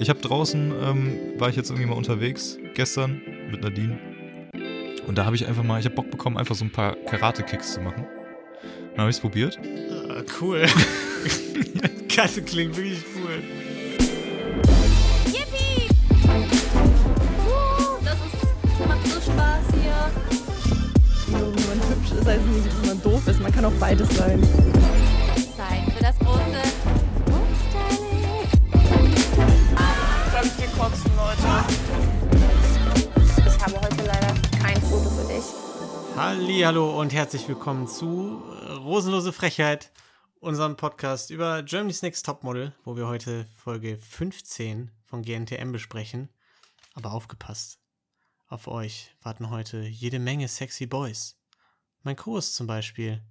Ich habe draußen, ähm, war ich jetzt irgendwie mal unterwegs, gestern mit Nadine. Und da habe ich einfach mal, ich habe Bock bekommen, einfach so ein paar Karate-Kicks zu machen. Dann habe ich es probiert. Ah, cool. Kasse klingt wirklich cool. Yippie! Uh, das ist, macht so Spaß hier. Wenn man hübsch ist, heißt nicht, dass man doof ist. Man kann auch beides sein. Kotzen, Leute? Ich habe heute leider kein Foto für dich. Hallo und herzlich willkommen zu Rosenlose Frechheit, unserem Podcast über Germany's Next Topmodel, wo wir heute Folge 15 von GNTM besprechen. Aber aufgepasst, auf euch warten heute jede Menge sexy Boys. Mein Kurs zum Beispiel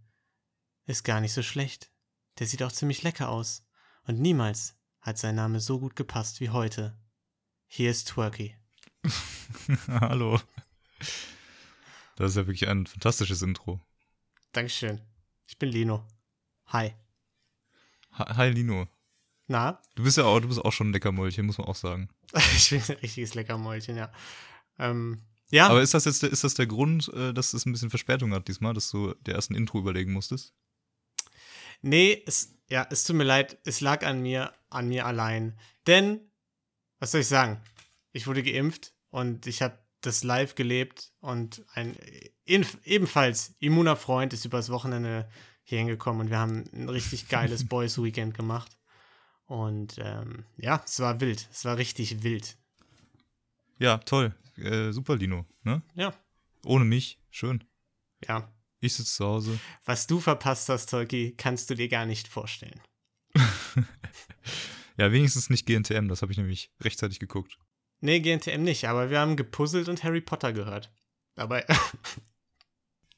ist gar nicht so schlecht. Der sieht auch ziemlich lecker aus. Und niemals hat sein Name so gut gepasst wie heute. Hier ist Twerky. Hallo. Das ist ja wirklich ein fantastisches Intro. Dankeschön. Ich bin Lino. Hi. Hi, Lino. Na, Du bist ja auch, du bist auch schon ein Leckermäulchen, muss man auch sagen. Ich bin ein richtiges Leckermäulchen, ja. Ähm, ja, Aber ist das jetzt der, ist das der Grund, äh, dass es ein bisschen Verspätung hat diesmal, dass du der ersten Intro überlegen musstest? nee, es, ja, es tut mir leid, es lag an mir, an mir allein. Denn, was soll ich sagen? Ich wurde geimpft und ich habe das live gelebt und ein ebenfalls immuner Freund ist übers Wochenende hier hingekommen und wir haben ein richtig geiles Boys Weekend gemacht. Und ähm, ja, es war wild. Es war richtig wild. Ja, toll. Äh, super, Lino. Ne? Ja, Ohne mich. Schön. ja. Ich sitze zu Hause. Was du verpasst hast, Tolki, kannst du dir gar nicht vorstellen. Ja, wenigstens nicht GNTM, das habe ich nämlich rechtzeitig geguckt. Nee, GNTM nicht, aber wir haben gepuzzelt und Harry Potter gehört. Aber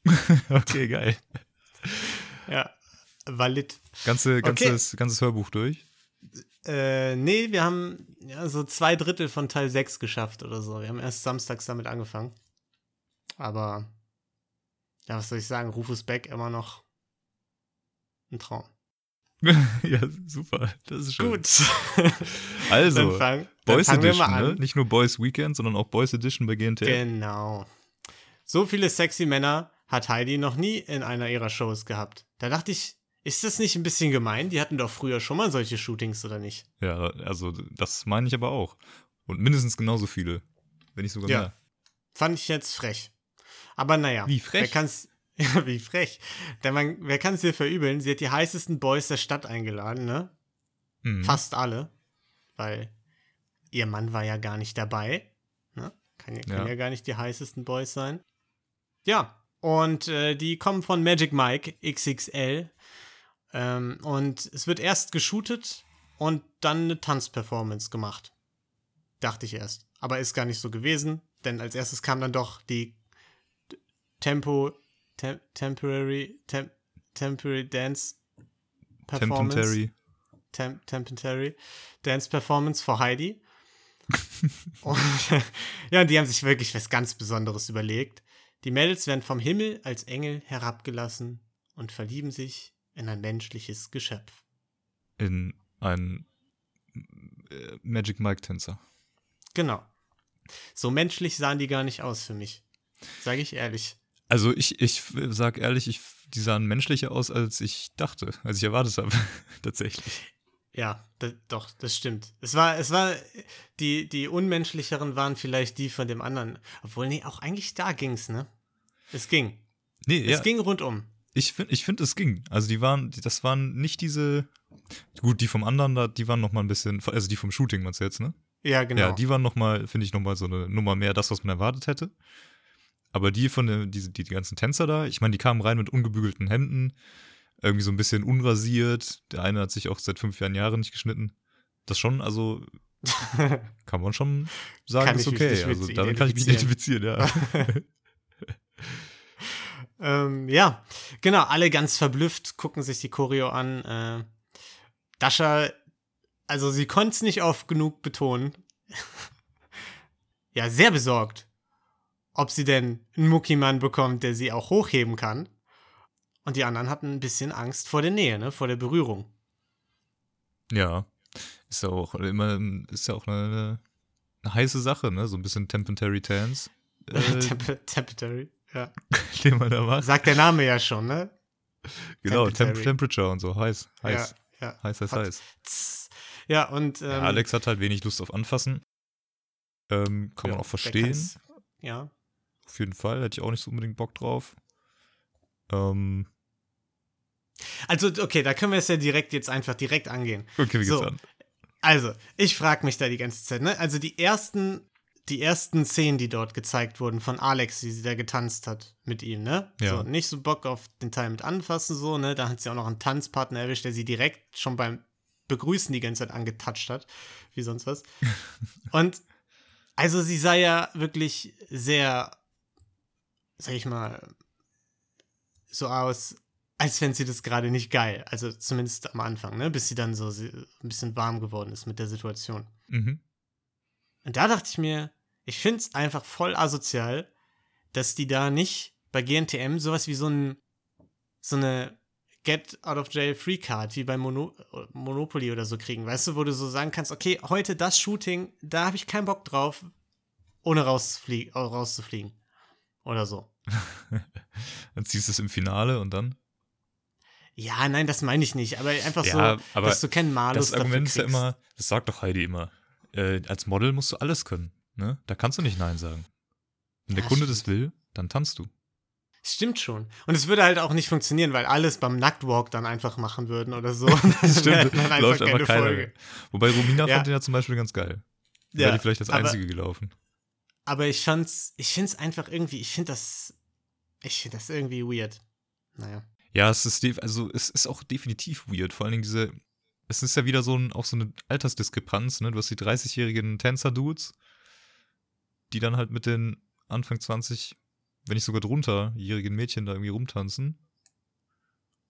okay, geil. ja, valid. Ganze, ganzes, ganzes Hörbuch durch. Äh, nee, wir haben ja, so zwei Drittel von Teil 6 geschafft oder so. Wir haben erst samstags damit angefangen. Aber, ja, was soll ich sagen? Rufus Beck immer noch ein Traum. ja, super. Das ist schön. Gut. Also, dann fang, dann Boys Edition, ne? Nicht nur Boys Weekend, sondern auch Boys Edition bei GNTM. Genau. So viele sexy Männer hat Heidi noch nie in einer ihrer Shows gehabt. Da dachte ich, ist das nicht ein bisschen gemein? Die hatten doch früher schon mal solche Shootings, oder nicht? Ja, also das meine ich aber auch. Und mindestens genauso viele. Wenn nicht sogar Ja. mehr. Fand ich jetzt frech. Aber naja. Wie frech? Wer kann's, ja, wie frech. Denn man, wer kann es dir verübeln? Sie hat die heißesten Boys der Stadt eingeladen, ne? Mhm. Fast alle. Weil ihr Mann war ja gar nicht dabei. Ne? Kann ja, Ja. ja gar nicht die heißesten Boys sein. Ja, und äh, die kommen von Magic Mike XXL. Ähm, und es wird erst geshootet und dann eine Tanzperformance gemacht. Dachte ich erst. Aber ist gar nicht so gewesen, denn als erstes kam dann doch die Tempo, tem, Temporary, tem, Temporary Dance Performance. Tempentary. Tem Temporary Dance Performance for Heidi. und, ja, und die haben sich wirklich was ganz Besonderes überlegt. Die Mädels werden vom Himmel als Engel herabgelassen und verlieben sich in ein menschliches Geschöpf. In einen äh, Magic Mike Tänzer. Genau. So menschlich sahen die gar nicht aus für mich. Sage ich ehrlich. Also ich, ich sag ehrlich, ich, die sahen menschlicher aus, als ich dachte, als ich erwartet habe. Tatsächlich. Ja, doch, das stimmt. Es war, es war, die, die unmenschlicheren waren vielleicht die von dem anderen. Obwohl, nee, auch eigentlich da ging's, ne? Es ging. Nee, ja. Es ging rundum. Ich finde, ich find, es ging. Also die waren, das waren nicht diese. Gut, die vom anderen, da, die waren noch mal ein bisschen, also die vom Shooting meinst du jetzt, ne? Ja, genau. Ja, die waren noch mal, finde ich, noch mal so eine Nummer mehr das, was man erwartet hätte. Aber die von der, diese, die, die ganzen Tänzer da, ich meine, die kamen rein mit ungebügelten Hemden, irgendwie so ein bisschen unrasiert. Der eine hat sich auch seit fünf Jahren Jahre nicht geschnitten. Das schon, also kann man schon sagen, Kann ist okay. Also damit kann ich mich identifizieren, ja. ähm, ja, genau, alle ganz verblüfft, gucken sich die Choreo an. Äh, Dasha, also sie konnte es nicht oft genug betonen. ja, sehr besorgt, ob sie denn einen Muckimann bekommt, der sie auch hochheben kann. Und die anderen hatten ein bisschen Angst vor der Nähe, ne, vor der Berührung. Ja. Ist ja auch immer, ist ja auch eine, eine heiße Sache, ne? So ein bisschen Temporary Tans. Äh, Temp Temporary, ja. den man da macht. Sagt der Name ja schon, ne? Genau, Temp. Temperature und so. Heiß, heiß, Ja, ja. heiß, heiß, Hat- heiß. Tss. Ja, und ähm, Ja, Alex hat halt wenig Lust auf Anfassen. Ähm, kann man auch verstehen. Ja. Auf jeden Fall. Hätte ich auch nicht so unbedingt Bock drauf. Ähm, Also, okay, da können wir es ja direkt jetzt einfach direkt angehen. okay, wie geht's So. an? Also, ich frage mich da die ganze Zeit, ne? Also die ersten, die ersten Szenen, die dort gezeigt wurden von Alex, wie sie da getanzt hat mit ihm, ne? Ja. So, nicht so Bock auf den Teil mit anfassen, so, ne? Da hat sie auch noch einen Tanzpartner erwischt, der sie direkt schon beim Begrüßen die ganze Zeit angetatscht hat, wie sonst was. Und also sie sah ja wirklich sehr, sag ich mal, so aus, als fände sie das gerade nicht geil. Also zumindest am Anfang, ne? Bis sie dann so ein bisschen warm geworden ist mit der Situation. Mhm. Und da dachte ich mir, ich finde es einfach voll asozial, dass die da nicht bei GNTM sowas wie so ein so eine Get out of jail free Card wie bei Mono Monopoly oder so kriegen, weißt du, wo du so sagen kannst, okay, heute das Shooting, da habe ich keinen Bock drauf, ohne rauszuflie rauszufliegen oder so. Dann ziehst du es im Finale und dann? Ja, nein, das meine ich nicht, aber einfach Ja, so, aber dass du keinen Malus das Argument ist ja immer, das sagt doch Heidi immer. Äh, als Model musst du alles können. Ne? Da kannst du nicht Nein sagen. Wenn der Ja, Kunde stimmt. das will, dann tanzt du. Stimmt schon. Und es würde halt auch nicht funktionieren, weil alles beim Nacktwalk dann einfach machen würden oder so. Das Dann wäre stimmt, dann läuft einfach keiner. Folge. Wobei Romina Ja. fand den ja zum Beispiel ganz geil. Wäre Ja, die vielleicht als aber- einzige gelaufen. Aber ich fand's, ich find's einfach irgendwie, ich find das, ich das irgendwie weird. Naja. Ja, es ist, also es ist auch definitiv weird. Vor allen Dingen diese, es ist ja wieder so ein, auch so eine Altersdiskrepanz, ne? Du hast die 30-jährigen Tänzer-Dudes, die dann halt mit den Anfang 20, wenn nicht sogar drunterjährigen Mädchen da irgendwie rumtanzen.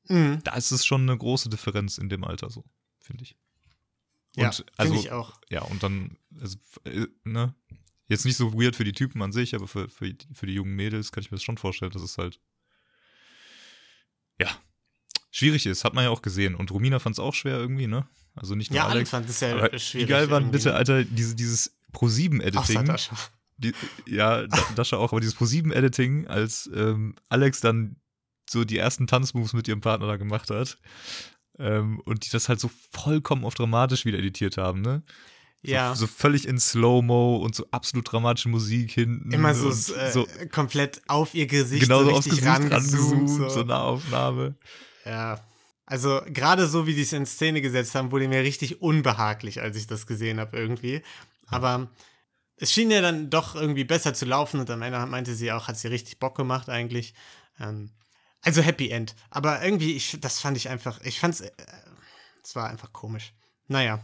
Mhm. Da ist es schon eine große Differenz in dem Alter so, finde ich. Ja, Und finde also, ich auch. ja, und dann, also, äh, ne? Jetzt nicht so weird für die Typen an sich, aber für, für, für die jungen Mädels kann ich mir das schon vorstellen, dass es halt, ja, schwierig ist. Hat man ja auch gesehen. Und Romina fand es auch schwer irgendwie, ne? Also nicht nur Ja, Alex. fanden es ja schwierig. wie geil war denn irgendwie, bitte? Alter, diese, dieses Außer Pro-7-Editing. Dasha. Die, ja, Da- Dasha auch, aber dieses Pro-7-Editing, als ähm, Alex dann so die ersten Tanzmoves mit ihrem Partner da gemacht hat. Ähm, und die das halt so vollkommen auf dramatisch wieder editiert haben, ne? So, Ja. so völlig in Slow-Mo und so absolut dramatische Musik hinten. Immer so, äh, so komplett auf ihr Gesicht genau so so aufs richtig Gesicht rangezoomt. so. so Nahaufnahme. Ja. Also gerade so, wie die es in Szene gesetzt haben, wurde mir richtig unbehaglich, als ich das gesehen habe irgendwie. Aber es schien ja dann doch irgendwie besser zu laufen und am Ende meinte sie auch, hat sie richtig Bock gemacht eigentlich. Ähm, also Happy End. Aber irgendwie, ich, das fand ich einfach, ich fand's, äh, es war einfach komisch. Naja.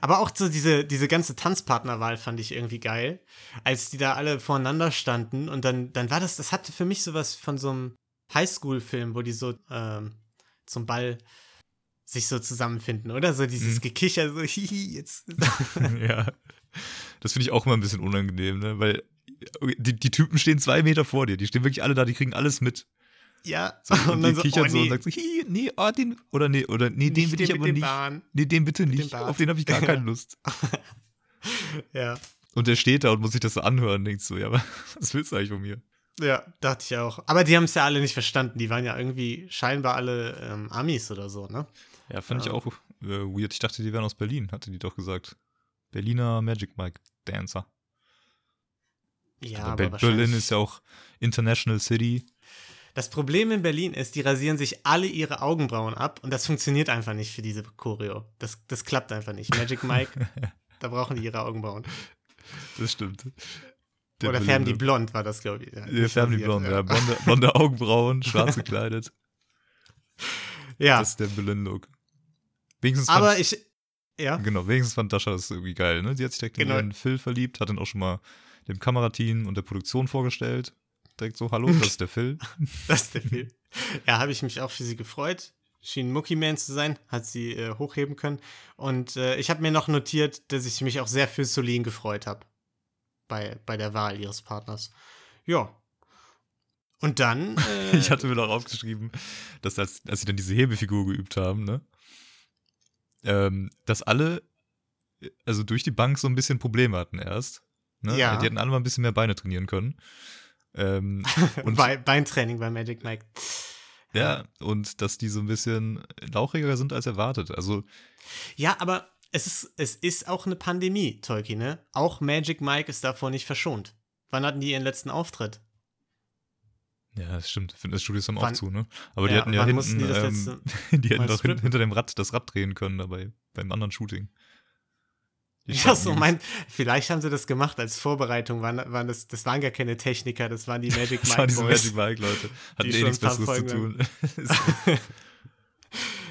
Aber auch so diese, diese ganze Tanzpartnerwahl fand ich irgendwie geil, als die da alle voreinander standen und dann, dann war das, das hatte für mich sowas von so einem Highschool-Film, wo die so ähm, zum Ball sich so zusammenfinden, oder? So dieses Mhm. Gekicher, so hihi, jetzt. ja. Das finde ich auch immer ein bisschen unangenehm, ne? Weil die, die Typen stehen zwei Meter vor dir. Die stehen wirklich alle da, die kriegen alles mit. Ja, So, und, die kichern oh, so und sagen so, hi, nee, oh, den, oder nee, oder nee, den will ich den aber mit nicht. Bahn. Nee, den bitte dem nicht. Bart. Auf den habe ich gar keine Lust. Ja. Und der steht da und muss sich das so anhören und denkt so, ja, aber was willst du eigentlich von mir? Ja, dachte ich auch. Aber die haben es ja alle nicht verstanden. Die waren ja irgendwie scheinbar alle ähm, Amis oder so, ne? Ja, fand ich Ja. auch äh, weird. Ich dachte, die wären aus Berlin, hatte die doch gesagt. Berliner Magic Mike Dancer. Ja, aber. Berlin ist ja auch International City. Das Problem in Berlin ist, die rasieren sich alle ihre Augenbrauen ab und das funktioniert einfach nicht für diese Choreo. Das, das klappt einfach nicht. Magic Mike, da brauchen die ihre Augenbrauen. Das stimmt. Der Oder färben die blond, war das, glaube ich. Ja, Ja, färben die blond, ja. Blonde, blonde Augenbrauen, schwarz gekleidet. Ja, Das ist der Berlin-Look. Wenigstens aber fand, ich. Ja, genau, wenigstens fand Dasha das irgendwie geil, ne? Sie hat sich direkt Genau. in ihren Phil verliebt, hat ihn auch schon mal dem Kamerateam und der Produktion vorgestellt. Direkt so, hallo, das ist der Phil. das ist der Film. Ja, habe ich mich auch für sie gefreut. Schien Mookie Man zu sein, hat sie äh, hochheben können. Und äh, ich habe mir noch notiert, dass ich mich auch sehr für Solin gefreut habe. Bei, bei der Wahl ihres Partners. Ja. Und dann. Äh, Ich hatte mir noch aufgeschrieben, dass als, als sie dann diese Hebefigur geübt haben, ne? Ähm, dass alle also durch die Bank so ein bisschen Probleme hatten erst. Ne? Ja. Die hätten alle mal ein bisschen mehr Beine trainieren können. Ähm, und Bei, Beintraining bei Magic Mike. ja, und dass die so ein bisschen lauchiger sind als erwartet. Also, Ja, aber es ist, es ist auch eine Pandemie, Tolki, ne? Auch Magic Mike ist davor nicht verschont. Wann hatten die ihren letzten Auftritt? ja, das stimmt. Fitnessstudios haben auch Wann- zu, ne? Aber die Ja, hätten ja hinten, die ähm, die hätten doch hin, hinter dem Rad das Rad drehen können dabei, beim anderen Shooting. Die Ja, so mein, vielleicht haben sie das gemacht als Vorbereitung, waren, waren das, das waren gar keine Techniker, das waren die Magic Das Mike waren diese Boys. Magic Mike, Leute. Hatten die eh nichts Besseres zu Folgen tun. Ist so.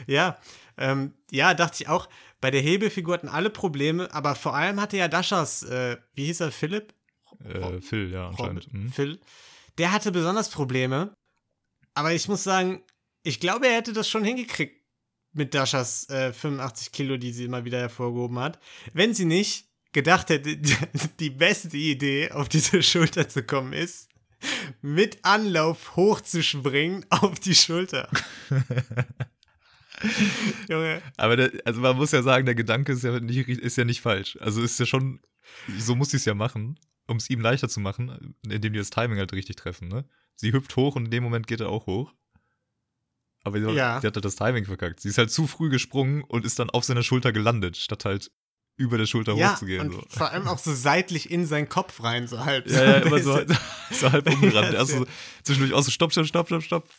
Ja, ähm, ja, dachte ich auch. Bei der Hebefigur hatten alle Probleme, aber vor allem hatte ja Daschas, äh, wie hieß er, Philipp? äh, Phil, ja, anscheinend. Mhm. Phil. Der hatte besonders Probleme. Aber ich muss sagen, ich glaube, er hätte das schon hingekriegt mit Daschas äh, 85 Kilo, die sie immer wieder hervorgehoben hat. Wenn sie nicht gedacht hätte, die beste Idee, auf diese Schulter zu kommen, ist, mit Anlauf hochzuspringen auf die Schulter. Junge. Aber der, also man muss ja sagen, der Gedanke ist ja nicht, ist ja nicht falsch. Also ist ja schon, so muss sie es ja machen, um es ihm leichter zu machen, indem die das Timing halt richtig treffen, ne? Sie hüpft hoch und in dem Moment geht er auch hoch. Aber sie, Ja. sie hat halt das Timing verkackt. Sie ist halt zu früh gesprungen und ist dann auf seiner Schulter gelandet, statt halt über der Schulter Ja, hochzugehen. und So. vor allem auch so seitlich in seinen Kopf rein, so halb. Ja, ja, immer so, ja- so halb umgerannt. Ja, Erst so zwischendurch auch so stopp, stopp, stopp, stopp, stopp.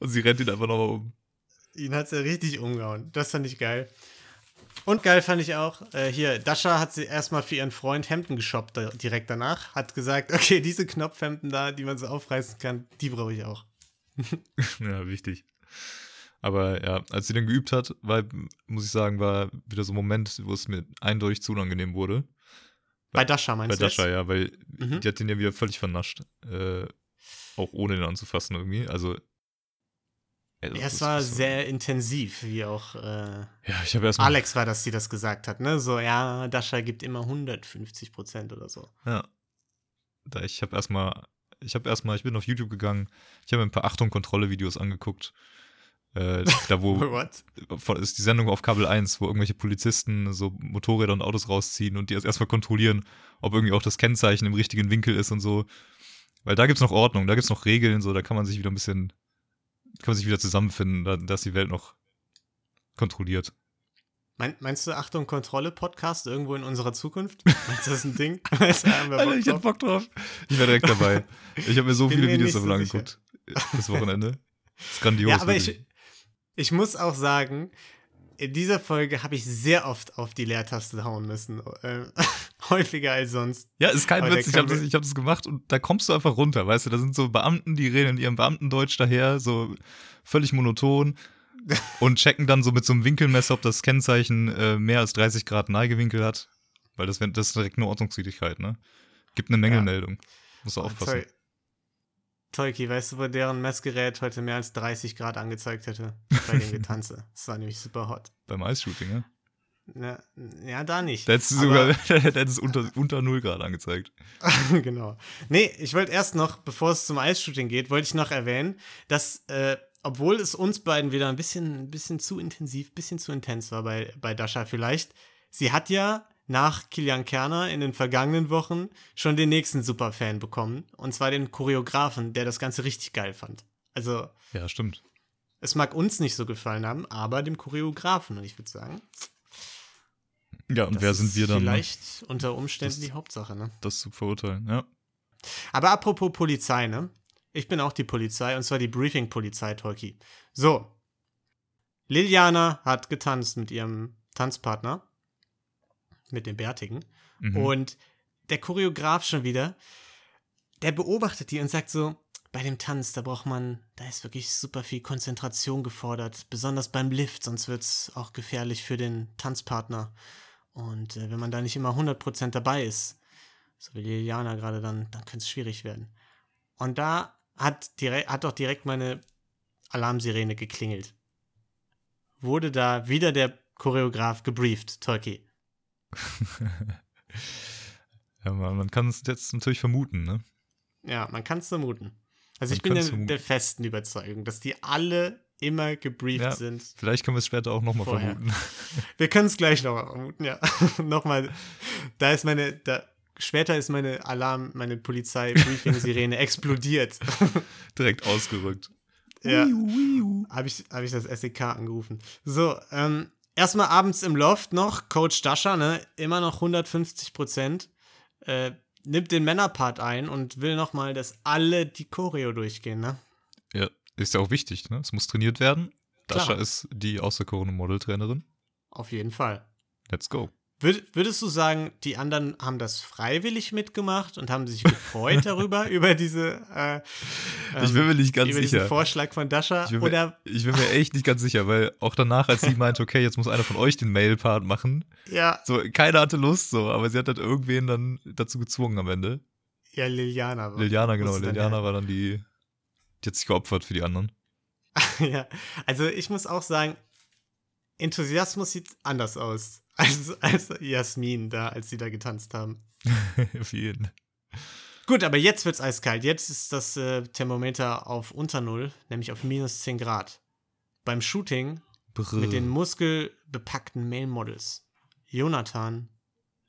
Und sie rennt ihn einfach nochmal um. Ihn hat sie richtig umgehauen. Das fand ich geil. Und geil fand ich auch, äh, hier, Dasha hat sie erstmal für ihren Freund Hemden geshoppt da, direkt danach. Hat gesagt, okay, diese Knopfhemden da, die man so aufreißen kann, die brauche ich auch. Ja, wichtig. Aber ja, als sie dann geübt hat, war, muss ich sagen, war wieder so ein Moment, wo es mir eindeutig zu unangenehm wurde. Bei Dasha Bei meinst du? Dasha, jetzt? ja, weil Mhm. die hat den ja wieder völlig vernascht. Äh, auch ohne den anzufassen irgendwie. Also. äh, Ja, es war das- sehr intensiv, wie auch äh, Ja, ich habe erstmal. Alex war das, die das gesagt hat, ne? So, ja, Dasha gibt immer 150 Prozent oder so. Ja. Da ich habe erstmal, ich habe erstmal, ich bin auf YouTube gegangen, ich habe mir ein paar Achtung-Kontrolle-Videos angeguckt. Äh, da wo ist die Sendung auf Kabel 1, wo irgendwelche Polizisten so Motorräder und Autos rausziehen und die erst erstmal kontrollieren, ob irgendwie auch das Kennzeichen im richtigen Winkel ist und so. Weil da gibt's noch Ordnung, da gibt's noch Regeln, so, da kann man sich wieder ein bisschen, kann man sich wieder zusammenfinden, da, dass die Welt noch kontrolliert. Mein, meinst du Achtung, Kontrolle Podcast irgendwo in unserer Zukunft? Meinst du das ein Ding? Meinst du, haben wir Alter, ich hab? Bock drauf. Ich wäre direkt dabei. Ich habe mir so Bin viele mir Videos davon so angeguckt. Das Wochenende. Das ist grandios. Ja, aber ich, ich muss auch sagen, in dieser Folge habe ich sehr oft auf die Leertaste hauen müssen. Äh, häufiger als sonst. Ja, ist kein Aber Witz, ich habe das, ich hab das gemacht und da kommst du einfach runter, weißt du, da sind so Beamten, die reden in ihrem Beamtendeutsch daher, so völlig monoton und checken dann so mit so einem Winkelmesser, ob das Kennzeichen äh, mehr als 30 Grad Neigewinkel hat, weil das, wär- das ist direkt eine Ordnungswidrigkeit, ne? Gibt eine Mängelmeldung. Musst du aufpassen. Tol- Tolki, weißt du, wo deren Messgerät heute mehr als 30 Grad angezeigt hätte? Bei dem Getanze. Das war nämlich super hot. Beim Eisshooting, ja? Ja, ja da nicht. Da hättest du sogar, da hätte es unter, unter 0 Grad angezeigt. genau. Nee, ich wollte erst noch, bevor es zum Eisshooting geht, wollte ich noch erwähnen, dass, äh, obwohl es uns beiden wieder ein bisschen, ein bisschen zu intensiv, ein bisschen zu intens war bei, bei Dasha vielleicht, sie hat ja nach Kilian Kerner in den vergangenen Wochen schon den nächsten Superfan bekommen. Und zwar den Choreografen, der das Ganze richtig geil fand. Also, Ja, stimmt. es mag uns nicht so gefallen haben, aber dem Choreografen. Und ich würde sagen, Ja, und wer sind wir dann, ne, vielleicht unter Umständen Das- die Hauptsache, ne? das zu verurteilen? Ja. Aber apropos Polizei, ne? Ich bin auch die Polizei und zwar die Briefing-Polizei, Tolki. So. Liliana hat getanzt mit ihrem Tanzpartner. Mit dem Bärtigen. Mhm. Und der Choreograf schon wieder, der beobachtet die und sagt so, bei dem Tanz, da braucht man, da ist wirklich super viel Konzentration gefordert, besonders beim Lift, sonst wird es auch gefährlich für den Tanzpartner. Und äh, wenn man da nicht immer 100% dabei ist, so wie Liliana gerade, dann, dann könnte es schwierig werden. Und da hat, direkt, hat doch direkt meine Alarmsirene geklingelt. Wurde da wieder der Choreograf gebrieft, Tolki. ja, man, man kann es jetzt natürlich vermuten, ne? Ja, man kann es vermuten. Also Man ich bin der, der festen Überzeugung, dass die alle immer gebrieft Ja. sind. Vielleicht können wir es später auch nochmal vermuten. Wir können es gleich noch vermuten, ja. Nochmal, da ist meine, da, später ist meine Alarm, meine Polizei-Briefing-Sirene explodiert. Direkt ausgerückt. ja. Habe ich, hab ich das SEK angerufen. So, ähm, erstmal abends im Loft noch, Coach Dasher, ne, immer noch 150 Prozent, äh, nimmt den Männerpart ein und will nochmal, dass alle die Choreo durchgehen, ne? Ja, ist ja auch wichtig, ne? Es muss trainiert werden. Dasha ist die außerkorene Modeltrainerin. Auf jeden Fall. Let's go. Würd, würdest du sagen, die anderen haben das freiwillig mitgemacht und haben sich gefreut darüber, über diese äh, ich bin mir nicht ganz über diesen sicher. Vorschlag von Dasha? Ich bin, Oder mir, ich bin mir echt nicht ganz sicher, weil auch danach, als sie meinte, okay, jetzt muss einer von euch den Mail-Part machen, ja, so, keiner hatte Lust, so, aber sie hat halt irgendwen dann dazu gezwungen am Ende. ja, Liliana. war- Liliana, genau, Liliana war dann die, die hat sich geopfert für die anderen. ja, also ich muss auch sagen, Enthusiasmus sieht anders aus als, als Jasmin da, als sie da getanzt haben. für jeden. Gut, aber jetzt wird's eiskalt. Jetzt ist das äh, Thermometer auf unter Null, nämlich auf minus 10 Grad. Beim Shooting mit den muskelbepackten Male Models. Jonathan,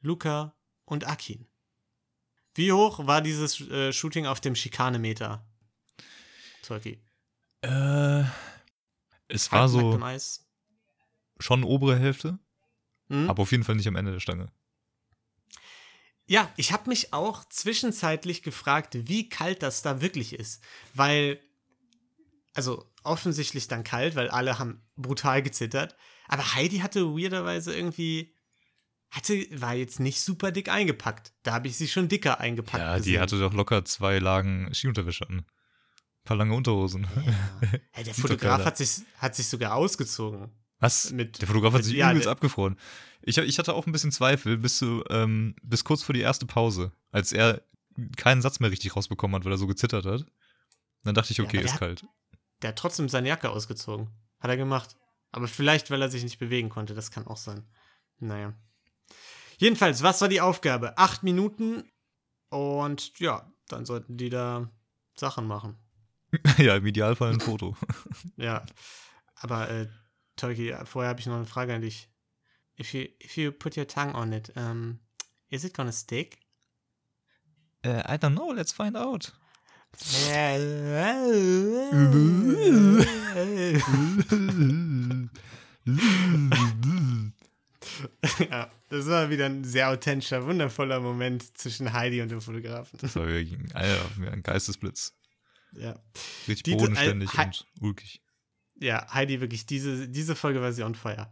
Luca und Akin. Wie hoch war dieses äh, Shooting auf dem Schikanemeter? Turkey. Äh, es war so Eis. Schon obere Hälfte, Hm? aber auf jeden Fall nicht am Ende der Stange. Ja, ich habe mich auch zwischenzeitlich gefragt, wie kalt das da wirklich ist. Weil, also offensichtlich dann kalt, weil alle haben brutal gezittert. Aber Heidi hatte weirderweise irgendwie, hatte, war jetzt nicht super dick eingepackt. Da habe ich sie schon dicker eingepackt. Ja, die gesehen. hatte doch locker zwei Lagen Skiunterwäsche an. Ein paar lange Unterhosen. Ja, der Sieht doch Fotograf hat sich, hat sich sogar ausgezogen. Was? Mit- der Fotograf hat mit- sich ja, übelst abgefroren. Ich, ich hatte auch ein bisschen Zweifel bis, zu, ähm, bis kurz vor die erste Pause, als er keinen Satz mehr richtig rausbekommen hat, weil er so gezittert hat. Dann dachte ich, Ja, okay, der ist hat- kalt. Der hat trotzdem seine Jacke ausgezogen. Hat er gemacht. Aber vielleicht, weil er sich nicht bewegen konnte. Das kann auch sein. Naja. Jedenfalls, was war die Aufgabe? Acht Minuten und ja, dann sollten die da Sachen machen. ja, im Idealfall ein Foto. Ja. Aber, äh, Tolki, vorher habe ich noch eine Frage an dich. If you, if you put your tongue on it, um, is it gonna stick? äh, I don't know, let's find out. ja, das war wieder ein sehr authentischer, wundervoller Moment zwischen Heidi und dem Fotografen. Das war wirklich wie ein Geistesblitz. Ja. Richtig Die- bodenständig He- und ulkig. Ja, Heidi wirklich, diese, diese Folge war sie on fire.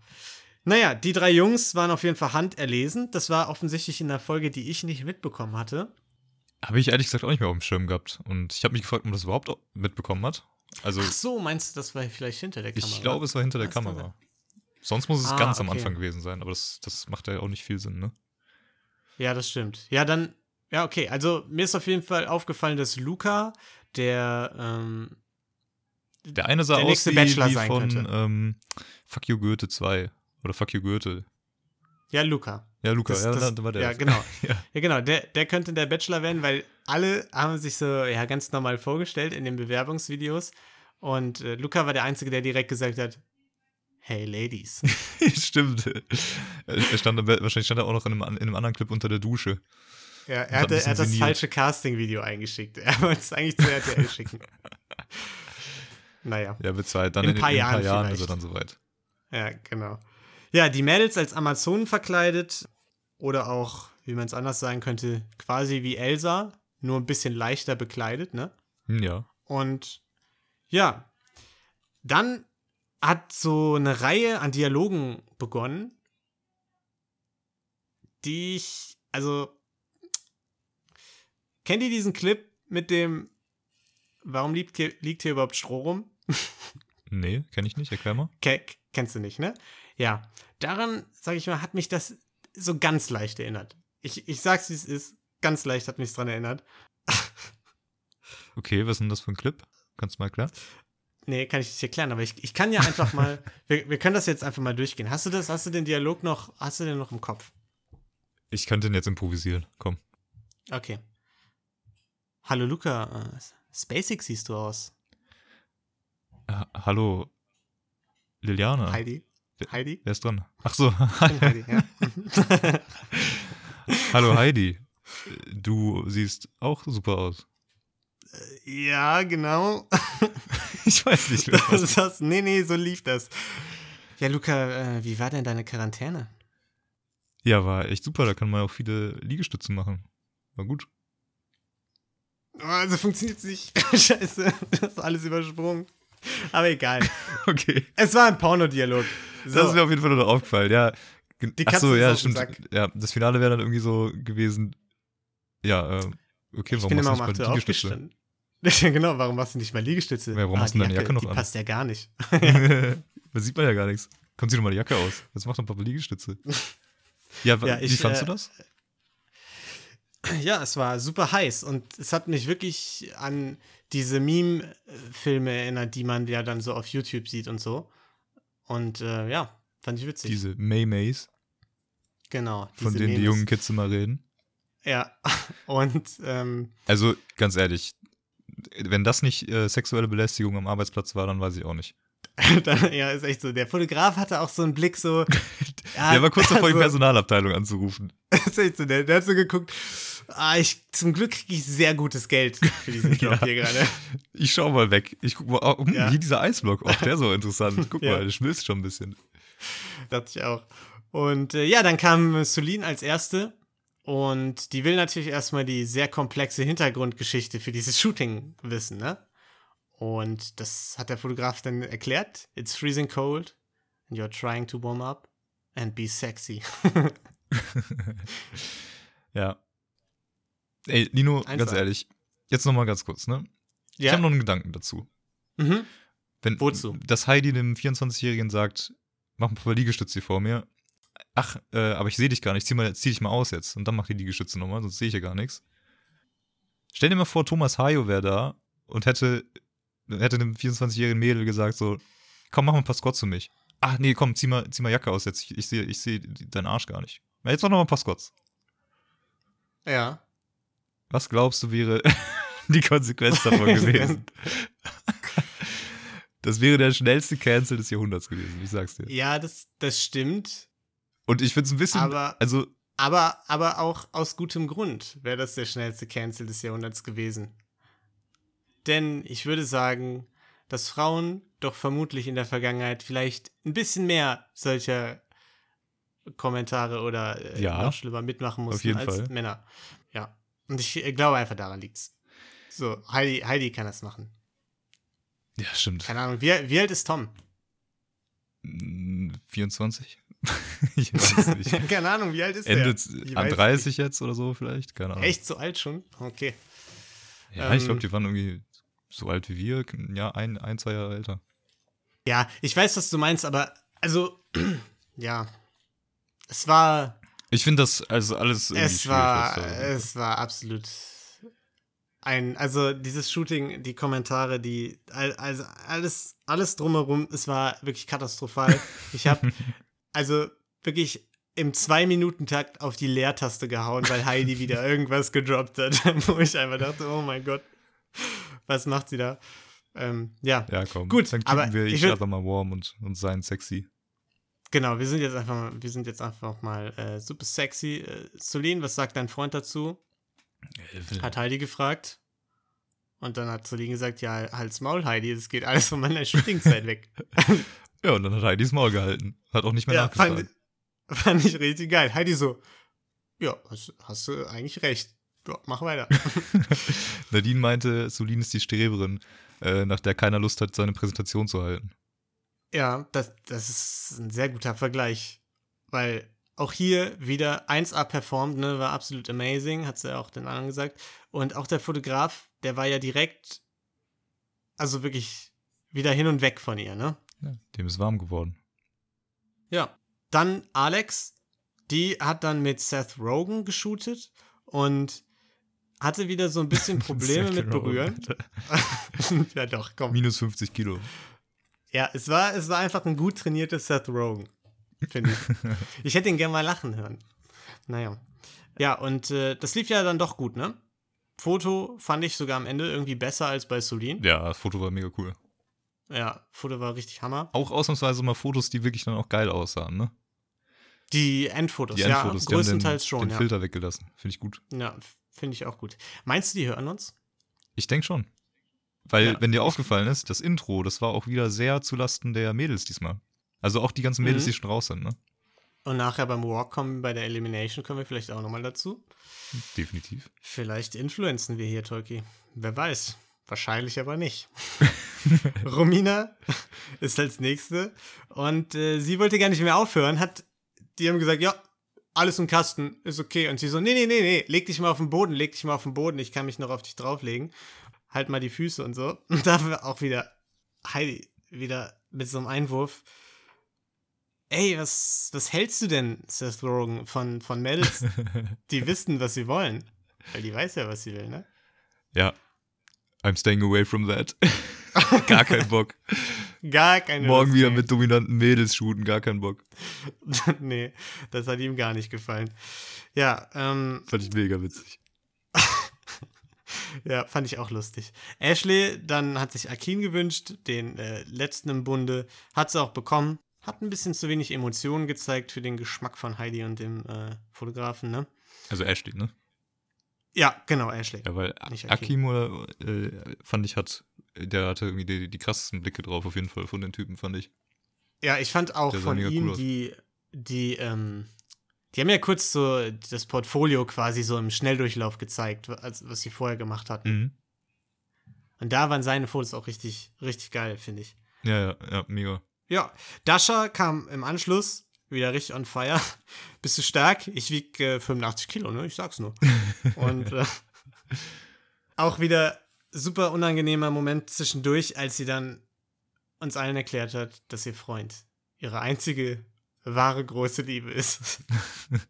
Naja, die drei Jungs waren auf jeden Fall handerlesen. Das war offensichtlich in der Folge, die ich nicht mitbekommen hatte. Habe ich ehrlich gesagt auch nicht mehr auf dem Schirm gehabt. Und ich habe mich gefragt, ob man das überhaupt mitbekommen hat. Also, Ach so, meinst du, das war vielleicht hinter der Kamera? ich glaube, es war hinter der Das Kamera. Sonst muss es Ah, ganz am okay. Anfang gewesen sein, aber das, das macht ja auch nicht viel Sinn, ne? Ja, das stimmt. Ja, dann, ja, okay. Also, mir ist auf jeden Fall aufgefallen, dass Luca, der, ähm, Der eine sah Der aus nächste wie, Bachelor wie sein von könnte. ähm, Fuck You Goethe 2. Oder Fuck You Goethe. ja, Luca. Ja, Luca, Das- ja, das- da, war der. Ja, genau. Ja. Ja, genau. Der, der könnte der Bachelor werden, weil alle haben sich so ja ganz normal vorgestellt in den Bewerbungsvideos. Und äh, Luca war der Einzige, der direkt gesagt hat: Hey, Ladies. Stimmt. Er stand, wahrscheinlich stand er auch noch in einem, in einem anderen Clip unter der Dusche. Ja, er, hatte, er hat das falsche Casting-Video eingeschickt. Er wollte es eigentlich zu RTL schicken. Naja. Ja, wird Zeit. Dann In in, ein paar in ein paar Jahren Jahren ist er dann soweit. Ja, genau. Ja, die Mädels als Amazonen verkleidet oder auch, wie man es anders sagen könnte, quasi wie Elsa, nur ein bisschen leichter bekleidet, ne? Hm, ja. Und ja, dann hat so eine Reihe an Dialogen begonnen, die ich, also, kennt ihr diesen Clip mit dem, warum liegt hier, liegt hier überhaupt Stroh rum? Nee, kenne ich nicht. Erklär mal. Ke kennst du nicht, ne? Ja, daran, sag ich mal, hat mich das so ganz leicht erinnert. Ich, ich sag's, wie es ist, ganz leicht hat mich dran erinnert. Okay, was ist denn das für ein Clip? Kannst du mal erklären? Nee, kann ich nicht erklären, aber ich, ich kann ja einfach mal, wir, wir können das jetzt einfach mal durchgehen. Hast du das, hast du den Dialog noch, hast du den noch im Kopf? Ich könnte den jetzt improvisieren. Komm. Okay. Hallo Luca, äh, spacig siehst du aus. Ha- Hallo, Liliana. Heidi. Wer- Heidi? Wer ist dran? Ach so. Heidi, ja. Hallo Heidi. Du siehst auch super aus. ja, genau. Ich weiß nicht mehr. Das, das, nee, nee, so lief das. Ja, Luca, äh, wie war denn deine Quarantäne? Ja, war echt super. Da kann man auch viele Liegestütze machen. War gut. Also funktioniert es nicht. Scheiße, das ist alles übersprungen. Aber egal. Okay. Es war ein Pornodialog. So. Das ist mir auf jeden Fall nur noch aufgefallen. Ja. Die Katze so, ist ja, stimmt. Ja, das Finale wäre dann irgendwie so gewesen. Ja, äh, okay, ich warum um machst 8 du nicht bei Liegestütze? genau, warum machst du nicht mal Liegestütze? Ja, warum hast du die deine Jacke noch die an? passt ja gar nicht. da sieht man ja gar nichts. Kommt sie doch mal die Jacke aus. Jetzt macht doch Papa Liegestütze. Ja, Ja, wie ich, fandst äh, du das? Ja, es war super heiß und es hat mich wirklich an diese Meme-Filme erinnert, die man ja dann so auf YouTube sieht und so. Und äh, ja, fand ich witzig. Diese May-Mays, genau. von diese denen die jungen Kids immer reden. Ja, und ähm, Also, ganz ehrlich, wenn das nicht äh, sexuelle Belästigung am Arbeitsplatz war, dann weiß ich auch nicht. dann, ja, ist echt so. Der Fotograf hatte auch so einen Blick so. ja, Der war kurz davor, die also, Personalabteilung anzurufen. ist echt so, der, der hat so geguckt. Ah, ich, zum Glück kriege ich sehr gutes Geld für diesen Job Ja. hier gerade. Ich schau mal weg. Ich guck mal, oh, Ja. hier dieser Eisblock. Oh, der ist so interessant. Guck Ja. mal, der schmilzt schon ein bisschen. Dachte ich auch. Und äh, ja, dann kam Solin als erste. Und die will natürlich erstmal die sehr komplexe Hintergrundgeschichte für dieses Shooting wissen, ne? Und das hat der Fotograf dann erklärt. It's freezing cold and you're trying to warm up and be sexy. Ja. Ey, Nino, ganz Einfach. ehrlich, jetzt nochmal ganz kurz, ne? Ich habe noch einen Gedanken dazu. mhm. Wenn, Wozu? Dass Heidi dem 24-Jährigen sagt, mach ein paar Liegestütze hier vor mir. Ach, äh, aber ich sehe dich gar nicht, zieh, mal, zieh dich mal aus jetzt. Und dann mach die Liegestütze nochmal, sonst sehe ich ja gar nichts. Stell dir mal vor, Thomas Hayo wäre da und hätte, hätte dem 24-jährigen Mädel gesagt so, komm, mach mal ein paar Squats für mich. Ach nee, komm, zieh mal, zieh mal Jacke aus jetzt. Ich, ich sehe ich seh deinen Arsch gar nicht. Na, jetzt mach noch mal ein paar Squats. Ja. Was glaubst du wäre die Konsequenz davon gewesen? Das wäre der schnellste Cancel des Jahrhunderts gewesen, ich sag's dir. Ja, das, das stimmt. Und ich find's ein bisschen, Aber- also, Aber, aber auch aus gutem Grund wäre das der schnellste Cancel des Jahrhunderts gewesen. Denn ich würde sagen, dass Frauen doch vermutlich in der Vergangenheit vielleicht ein bisschen mehr solcher Kommentare oder äh, Ja, noch schlimmer mitmachen mussten als Fall. Männer. Ja. Und ich äh, glaube einfach, daran liegt's. So, Heidi, Heidi kann das machen. ja, stimmt. Keine Ahnung, wie, wie alt ist Tom? Mm, 24? ich weiß es nicht. Keine Ahnung, wie alt ist Endet der? Ich an weiß 30 jetzt oder so vielleicht? Keine Ahnung. Echt so alt schon? Okay. Ja, ich glaube, Ähm, die waren irgendwie so alt wie wir. Ja, ein, ein zwei Jahre älter. Ja, ich weiß, was du meinst, aber also, ja. Es war, Ich finde das also alles es war, es war absolut ein, also dieses Shooting, die Kommentare, die, also alles, alles drumherum, es war wirklich katastrophal. Ich habe, also wirklich im Zwei-Minuten-Takt auf die Leertaste gehauen, weil Heidi wieder irgendwas gedroppt hat, wo ich einfach dachte, oh mein Gott, was macht sie da? Ähm, ja, Ja, komm. Gut, dann aber kicken wir ich ich einfach mal warm und, und sein sexy. Genau, wir sind jetzt einfach mal, wir sind jetzt einfach mal äh, super sexy. Äh, Solin, was sagt dein Freund dazu? Hat Heidi gefragt. Und dann hat Solin gesagt, ja, halt's Maul, Heidi, das geht alles von meiner Shootingzeit weg. Ja, und dann hat Heidi das Maul gehalten. Hat auch nicht mehr ja, fand, nachgefragt. fand ich richtig geil. Heidi so, ja, hast, hast du eigentlich recht. Ja, mach weiter. Nadine meinte, Solin ist die Streberin, äh, nach der keiner Lust hat, seine Präsentation zu halten. Ja, das, das ist ein sehr guter Vergleich. Weil auch hier wieder 1A performt, ne, war absolut amazing, hat sie ja auch den anderen gesagt. Und auch der Fotograf, der war ja direkt, also wirklich wieder hin und weg von ihr, ne? Ja, dem ist warm geworden. Ja. Dann Alex, die hat dann mit Seth Rogen geshootet und hatte wieder so ein bisschen Probleme mit Berühren. Ja, doch, komm. Minus 50 Kilo. Ja, es war, es war einfach ein gut trainierter Seth Rogen, finde ich. ich hätte ihn gerne mal lachen hören. Naja. Ja, und äh, das lief ja dann doch gut, ne? Foto fand ich sogar am Ende irgendwie besser als bei Solin. Ja, das Foto war mega cool. Ja, Foto war richtig Hammer. Auch ausnahmsweise mal Fotos, die wirklich dann auch geil aussahen, ne? Die Endfotos, Die ja, Endfotos, die haben den, größtenteils schon, den ja. Filter weggelassen. Finde ich gut. Ja, finde ich auch gut. Meinst du, die hören uns? Ich denke schon. Weil, Ja. wenn dir aufgefallen ist, das Intro, das war auch wieder sehr zulasten der Mädels diesmal. Also auch die ganzen Mädels, Mhm. die schon raus sind, ne? Und nachher beim Walk kommen, bei der Elimination kommen wir vielleicht auch nochmal dazu. Definitiv. Vielleicht influenzen wir hier, Tolki. Wer weiß. Wahrscheinlich aber nicht. Romina ist als nächste und äh, sie wollte gar nicht mehr aufhören, hat, die haben gesagt, ja, alles im Kasten, ist okay. Und sie so, nee, nee, nee, nee, leg dich mal auf den Boden, leg dich mal auf den Boden, ich kann mich noch auf dich drauflegen. Halt mal die Füße und so. Und dafür auch wieder Heidi, wieder mit so einem Einwurf. Ey, was, was hältst du denn, Seth Rogen, von, von Mädels, die wissen, was sie wollen? Weil die weiß ja, was sie will, ne? Ja. I'm staying away from that. gar keinen Bock. Gar keine Morgen Lust wieder mehr. mit dominanten Mädels shooten, gar keinen Bock. nee, das hat ihm gar nicht gefallen. Ja, ähm, Fand ich mega witzig. ja, fand ich auch lustig. Ashley, dann hat sich Akin gewünscht, den äh, letzten im Bunde, hat sie auch bekommen. Hat ein bisschen zu wenig Emotionen gezeigt für den Geschmack von Heidi und dem äh, Fotografen, ne? Also Ashley, ne? Ja, genau, Ashley. Ja, weil Nicht Akim oder äh, fand ich hat, der hatte irgendwie die, die krassesten Blicke drauf, auf jeden Fall von den Typen, fand ich. Ja, ich fand auch Der von ihm cool die, die, ähm, die haben ja kurz so das Portfolio quasi so im Schnelldurchlauf gezeigt, was sie vorher gemacht hatten. Mhm. Und da waren seine Fotos auch richtig, richtig geil, finde ich. Ja, ja, ja, mega. Ja, Dasha kam im Anschluss wieder richtig on fire. Bist du stark? Ich wieg äh, 85 Kilo, ne? Ich sag's nur. Und äh, auch wieder super unangenehmer Moment zwischendurch, als sie dann uns allen erklärt hat, dass ihr Freund ihre einzige wahre große Liebe ist.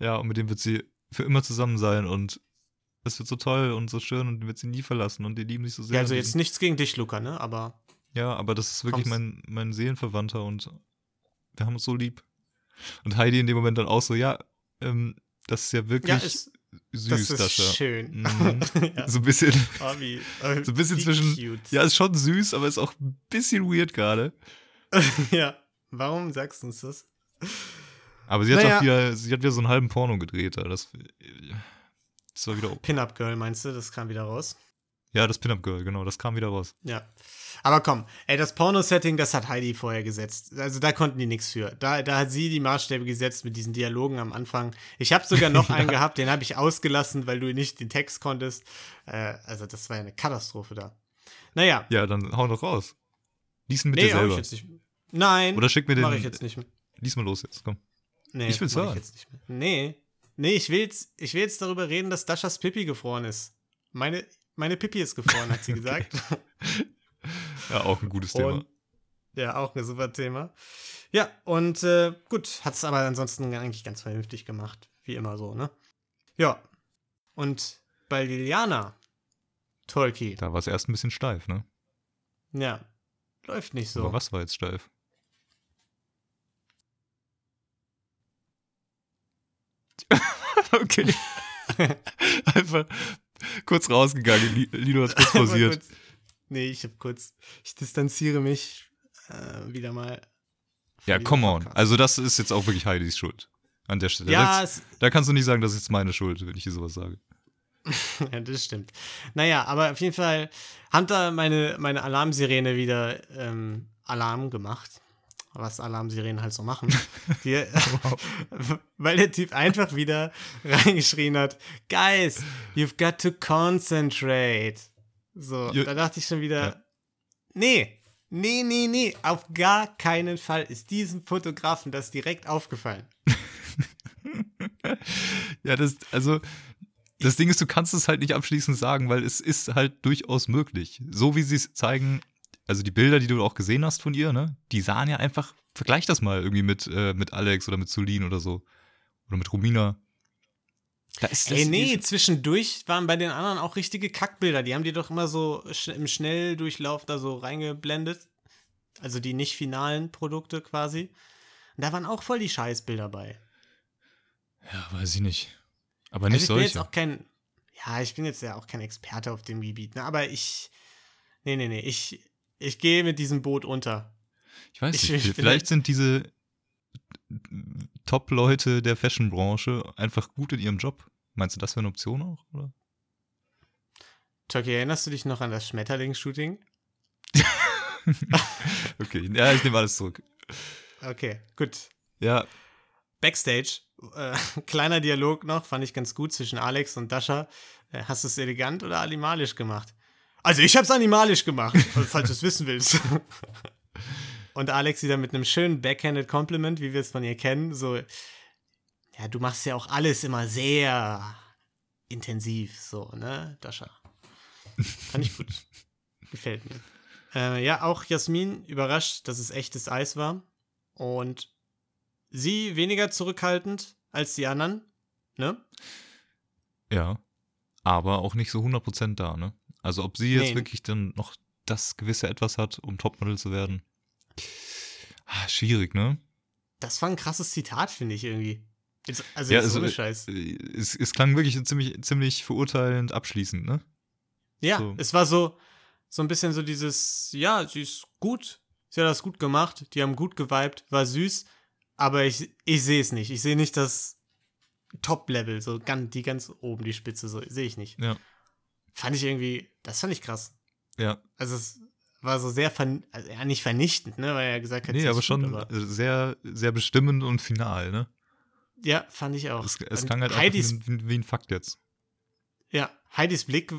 Ja, und mit dem wird sie für immer zusammen sein und es wird so toll und so schön und wird sie nie verlassen und die lieben sich so sehr. ja, also jetzt nichts gegen dich, Luca, ne? Aber Ja, aber das ist wirklich Kommst- mein, mein Seelenverwandter und wir haben uns so lieb. Und Heidi in dem Moment dann auch so, ja, ähm, das ist ja wirklich ja, ist, süß, das ist Dascha. schön. Mhm. ja. So ein bisschen, Oh, wie, oh, so ein bisschen zwischen, Cute. ja, ist schon süß, aber ist auch ein bisschen weird gerade. ja. Warum sagst du uns das? Aber sie hat Naja. auch wieder, sie hat wieder so einen halben Porno gedreht, da. das, das war wieder, Pin-Up Girl meinst du? Das kam wieder raus. ja, das Pin-Up Girl, genau, das kam wieder raus. Ja. Aber komm, ey, das Porno-Setting, das hat Heidi vorher gesetzt. Also da konnten die nichts für. Da, da hat sie die Maßstäbe gesetzt mit diesen Dialogen am Anfang. Ich habe sogar noch einen gehabt, den habe ich ausgelassen, weil du nicht den Text konntest. Äh, also das war ja eine Katastrophe da. Naja. Ja, dann hau doch raus. Lies ihn mit nee, dir hab ich selber. jetzt nicht. Nein. Oder schick mir den, Mach ich jetzt nicht mehr. lies mal los jetzt, komm. Nee, Ich will's hören. jetzt nicht mehr. Nee. Nee, ich will jetzt, ich will jetzt darüber reden, dass Daschas Pipi gefroren ist. Meine, meine Pipi ist gefroren, hat sie gesagt. Ja, auch ein gutes Thema. Und, ja, auch ein super Thema. Ja, und äh, gut, hat es aber ansonsten eigentlich ganz vernünftig gemacht. Wie immer so, ne? Ja. Und bei Liliana, Tolki, Da war es erst ein bisschen steif, ne? ja, läuft nicht so. Aber was war jetzt steif? okay. Einfach kurz rausgegangen. Li- Lino hat kurz pausiert. kurz- Nee, ich hab kurz, ich distanziere mich äh, wieder mal. Ja, come on. Also, das ist jetzt auch wirklich Heidis Schuld. An der Stelle. ja, es, da kannst du nicht sagen, das ist jetzt meine Schuld, wenn ich hier sowas sage. ja, das stimmt. Naja, aber auf jeden Fall hat da meine, meine Alarmsirene wieder ähm, Alarm gemacht. Was Alarmsirenen halt so machen. Die, weil der Typ einfach wieder reingeschrien hat: Guys, you've got to concentrate. So, Ja. da dachte ich schon wieder: Ja. Nee, nee, nee, nee, auf gar keinen Fall ist diesem Fotografen das direkt aufgefallen. Ja, das, also, das Ding ist, du kannst es halt nicht abschließend sagen, weil es ist halt durchaus möglich. So wie sie es zeigen, also die Bilder, die du auch gesehen hast von ihr, ne, die sahen ja einfach, vergleich das mal irgendwie mit, äh, mit Alex oder mit Solin oder so. Oder mit Romina. Da ist das, Ey, nee, zwischendurch waren bei den anderen auch richtige Kackbilder. Die haben die doch immer so im Schnelldurchlauf da so reingeblendet. Also die nicht finalen Produkte quasi. Und da waren auch voll die Scheißbilder bei. Ja, weiß ich nicht. Aber nicht also ich bin jetzt solche. auch kein. Ja, ich bin jetzt ja auch kein Experte auf dem Gebiet, ne? Aber ich. Nee, nee, nee. Ich, ich gehe mit diesem Boot unter. Ich weiß Ich- nicht, ich vielleicht sind diese Top-Leute der Fashion-Branche einfach gut in ihrem Job. Meinst du, das wäre eine Option auch? Oder? Turkey, erinnerst du dich noch an das Schmetterling-Shooting? Okay, ja, ich nehme alles zurück. Okay, gut. Ja, Backstage, äh, kleiner Dialog noch, fand ich ganz gut zwischen Alex und Dasha. Äh, hast du es elegant oder animalisch gemacht? Also ich hab's animalisch gemacht, falls du es wissen willst. und Alex wieder mit einem schönen Backhanded Compliment, wie wir es von ihr kennen, so, ja, du machst ja auch alles immer sehr intensiv, so, ne, Dasha. Fand ich gut. Gefällt mir. Äh, ja, auch Jasmin überrascht, dass es echtes Eis war. Und sie weniger zurückhaltend als die anderen, ne? ja. Aber auch nicht so 100% da, ne? Also ob sie jetzt Nee. wirklich dann noch das gewisse Etwas hat, um Topmodel zu werden. Ah, schwierig, ne? Das war ein krasses Zitat, finde ich irgendwie. Jetzt, also Ja, jetzt also, ohne Scheiß. Äh, Es, es klang wirklich ziemlich, ziemlich verurteilend abschließend, ne? Ja, so. es war so, so ein bisschen so dieses, ja, sie ist gut, sie hat das gut gemacht, die haben gut geweibt, war süß, aber ich, ich sehe es nicht. Ich sehe nicht das Top-Level, so ganz, die ganz oben, die Spitze, so sehe ich nicht. Ja. Fand ich irgendwie, das fand ich krass. Ja. Also es war so sehr, vern also, ja, nicht vernichtend, ne, weil er gesagt hat, Nee, aber schon gut, aber- äh, sehr, sehr bestimmend und final, ne? Ja, fand ich auch. Es, es klang halt einfach Heidis, wie, ein- wie ein Fakt jetzt. ja, Heidis Blick,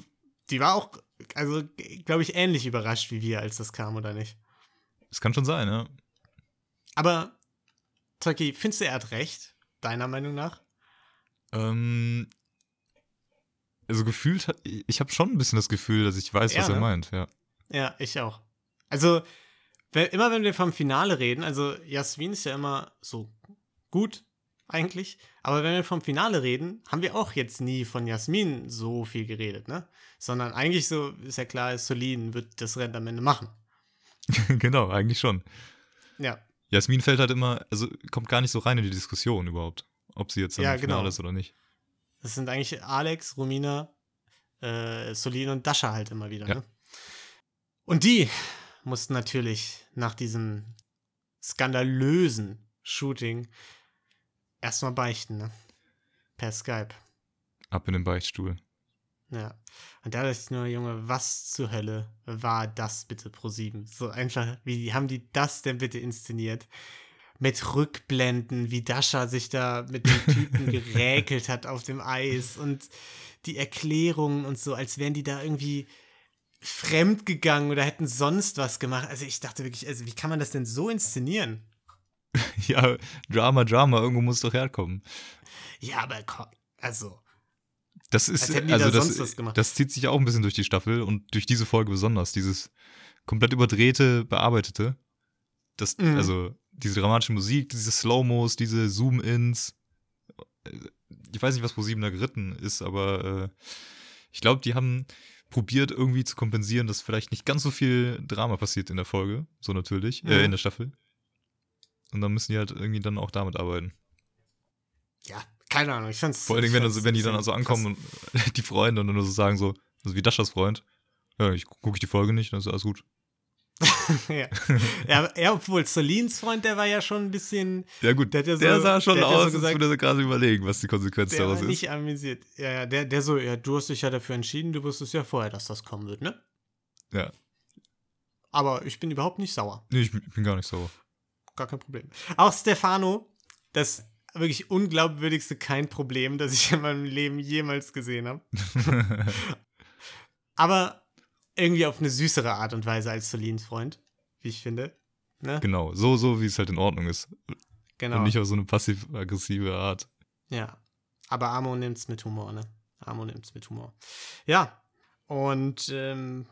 die war auch, also, glaube ich, ähnlich überrascht wie wir, als das kam, oder nicht? Es kann schon sein, ja. Aber, Turkey, findest du, er hat recht, deiner Meinung nach? Ähm, also gefühlt, hat- ich habe schon ein bisschen das Gefühl, dass ich weiß, Ja, was er ne? meint, ja. Ja, ich auch. Also, wenn, immer wenn wir vom Finale reden, also Jasmin ist ja immer so gut, eigentlich. Aber wenn wir vom Finale reden, haben wir auch jetzt nie von Jasmin so viel geredet, ne? Sondern eigentlich so, ist ja klar, Solin wird das Rennen am Ende machen. genau, eigentlich schon. Ja, Jasmin fällt halt immer, also kommt gar nicht so rein in die Diskussion überhaupt, ob sie jetzt dann Ja, im Finale genau. ist oder nicht. Das sind eigentlich Alex, Romina, äh, Solin und Dasha halt immer wieder, Ja. ne? Und die mussten natürlich nach diesem skandalösen Shooting erstmal beichten, ne? Per Skype. Ab in den Beichtstuhl. Ja. Und da dachte ich nur, Junge, was zur Hölle war das bitte pro 7? So einfach, wie haben die das denn bitte inszeniert? Mit Rückblenden, wie Dasha sich da mit dem Typen geräkelt hat auf dem Eis und die Erklärungen und so, als wären die da irgendwie fremd gegangen oder hätten sonst was gemacht. Also ich dachte wirklich, also wie kann man das denn so inszenieren? ja, Drama, Drama, irgendwo muss doch herkommen. Ja, aber komm, also, Das ist, Als also da das, das zieht sich auch ein bisschen durch die Staffel und durch diese Folge besonders. Dieses komplett überdrehte, bearbeitete. Das, Mhm. also diese dramatische Musik, diese Slow-Mos, diese Zoom-Ins. Ich weiß nicht, was ProSieben da geritten ist, aber äh, ich glaube, die haben probiert irgendwie zu kompensieren, dass vielleicht nicht ganz so viel Drama passiert in der Folge, so natürlich, äh, Mhm. in der Staffel. Und dann müssen die halt irgendwie dann auch damit arbeiten. ja, keine Ahnung, ich fand's. Vor allen Dingen, wenn, also, wenn die dann also ankommen und die Freunde und dann nur so sagen so, also wie Daschas Freund, ja, ich gucke ich die Folge nicht, dann ist alles gut. ja. ja, ja, obwohl Solins Freund, der war ja schon ein bisschen, Ja gut, Der der, ja so- sah schon der so aus, gesagt- als würde er gerade überlegen, was die Konsequenz der daraus war ist. nicht amüsiert. Ja, ja, der, der so, ja, du hast dich ja dafür entschieden, du wusstest ja vorher, dass das kommen wird, ne? Ja, Aber ich bin überhaupt nicht sauer. nee, ich bin ich bin gar nicht sauer. Gar kein Problem. Auch Stefano, das wirklich unglaubwürdigste kein Problem, das ich in meinem Leben jemals gesehen habe. Aber irgendwie auf eine süßere Art und Weise als Solins Freund, wie ich finde. Ne? genau, so, so wie es halt in Ordnung ist. Genau. Und nicht auf so eine passiv-aggressive Art. Ja. Aber Amo nimmt's mit Humor, ne? Amo nimmt's mit Humor. Ja. Und ähm,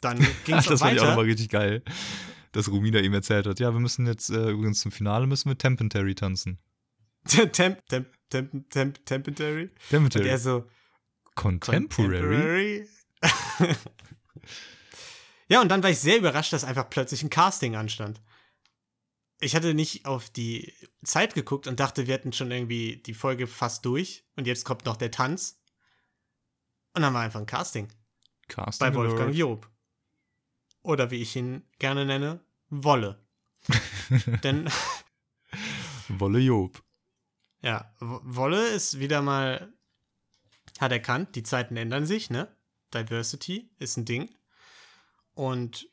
dann ging's das fand ich auch nochmal richtig geil, dass Rumina ihm erzählt hat, ja, wir müssen jetzt, äh, übrigens zum Finale müssen wir Tempentary tanzen. Temp, Temp, Temp, Temp, Temporary. Und Tempentary. er so, Contemporary? Contemporary. ja, und dann war ich sehr überrascht, dass einfach plötzlich ein Casting anstand. Ich hatte nicht auf die Zeit geguckt und dachte, wir hätten schon irgendwie die Folge fast durch und jetzt kommt noch der Tanz. Und dann war einfach ein Casting Casting bei Wolfgang. Job. oder wie ich ihn gerne nenne, Wolle. Denn Wolle Job. Ja, Wolle ist wieder mal, hat erkannt, die Zeiten ändern sich, ne? Diversity ist ein Ding. Und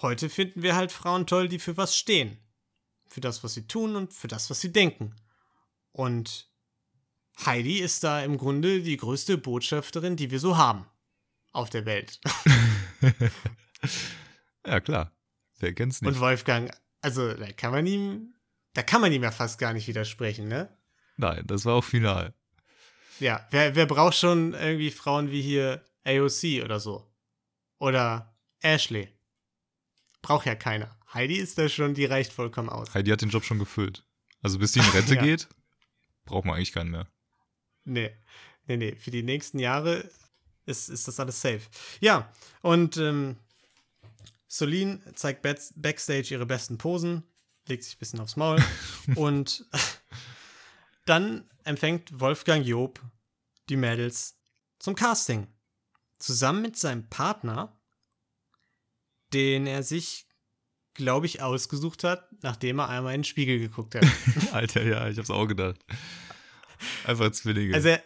heute finden wir halt Frauen toll, die für was stehen. Für das, was sie tun und für das, was sie denken. Und Heidi ist da im Grunde die größte Botschafterin, die wir so haben. Auf der Welt. Ja, klar. Wer kennt's nicht? Und Wolfgang, also da kann man ihm, da kann man ihm ja fast gar nicht widersprechen, ne? Nein, das war auch final. Ja, wer, wer braucht schon irgendwie Frauen wie hier AOC oder so? Oder Ashley? Braucht ja keiner. Heidi ist da schon, die reicht vollkommen aus. Heidi hat den Job schon gefüllt. Also bis sie in Rente Ja. geht, braucht man eigentlich keinen mehr. Nee, nee, nee. Für die nächsten Jahre ist, ist das alles safe. Ja, und ähm, Solin zeigt Backstage ihre besten Posen, legt sich ein bisschen aufs Maul und dann empfängt Wolfgang Job die Mädels zum Casting. Zusammen mit seinem Partner, den er sich, glaube ich, ausgesucht hat, nachdem er einmal in den Spiegel geguckt hat. Alter, ja, ich hab's auch gedacht. Einfach Zwillinge. Also, er-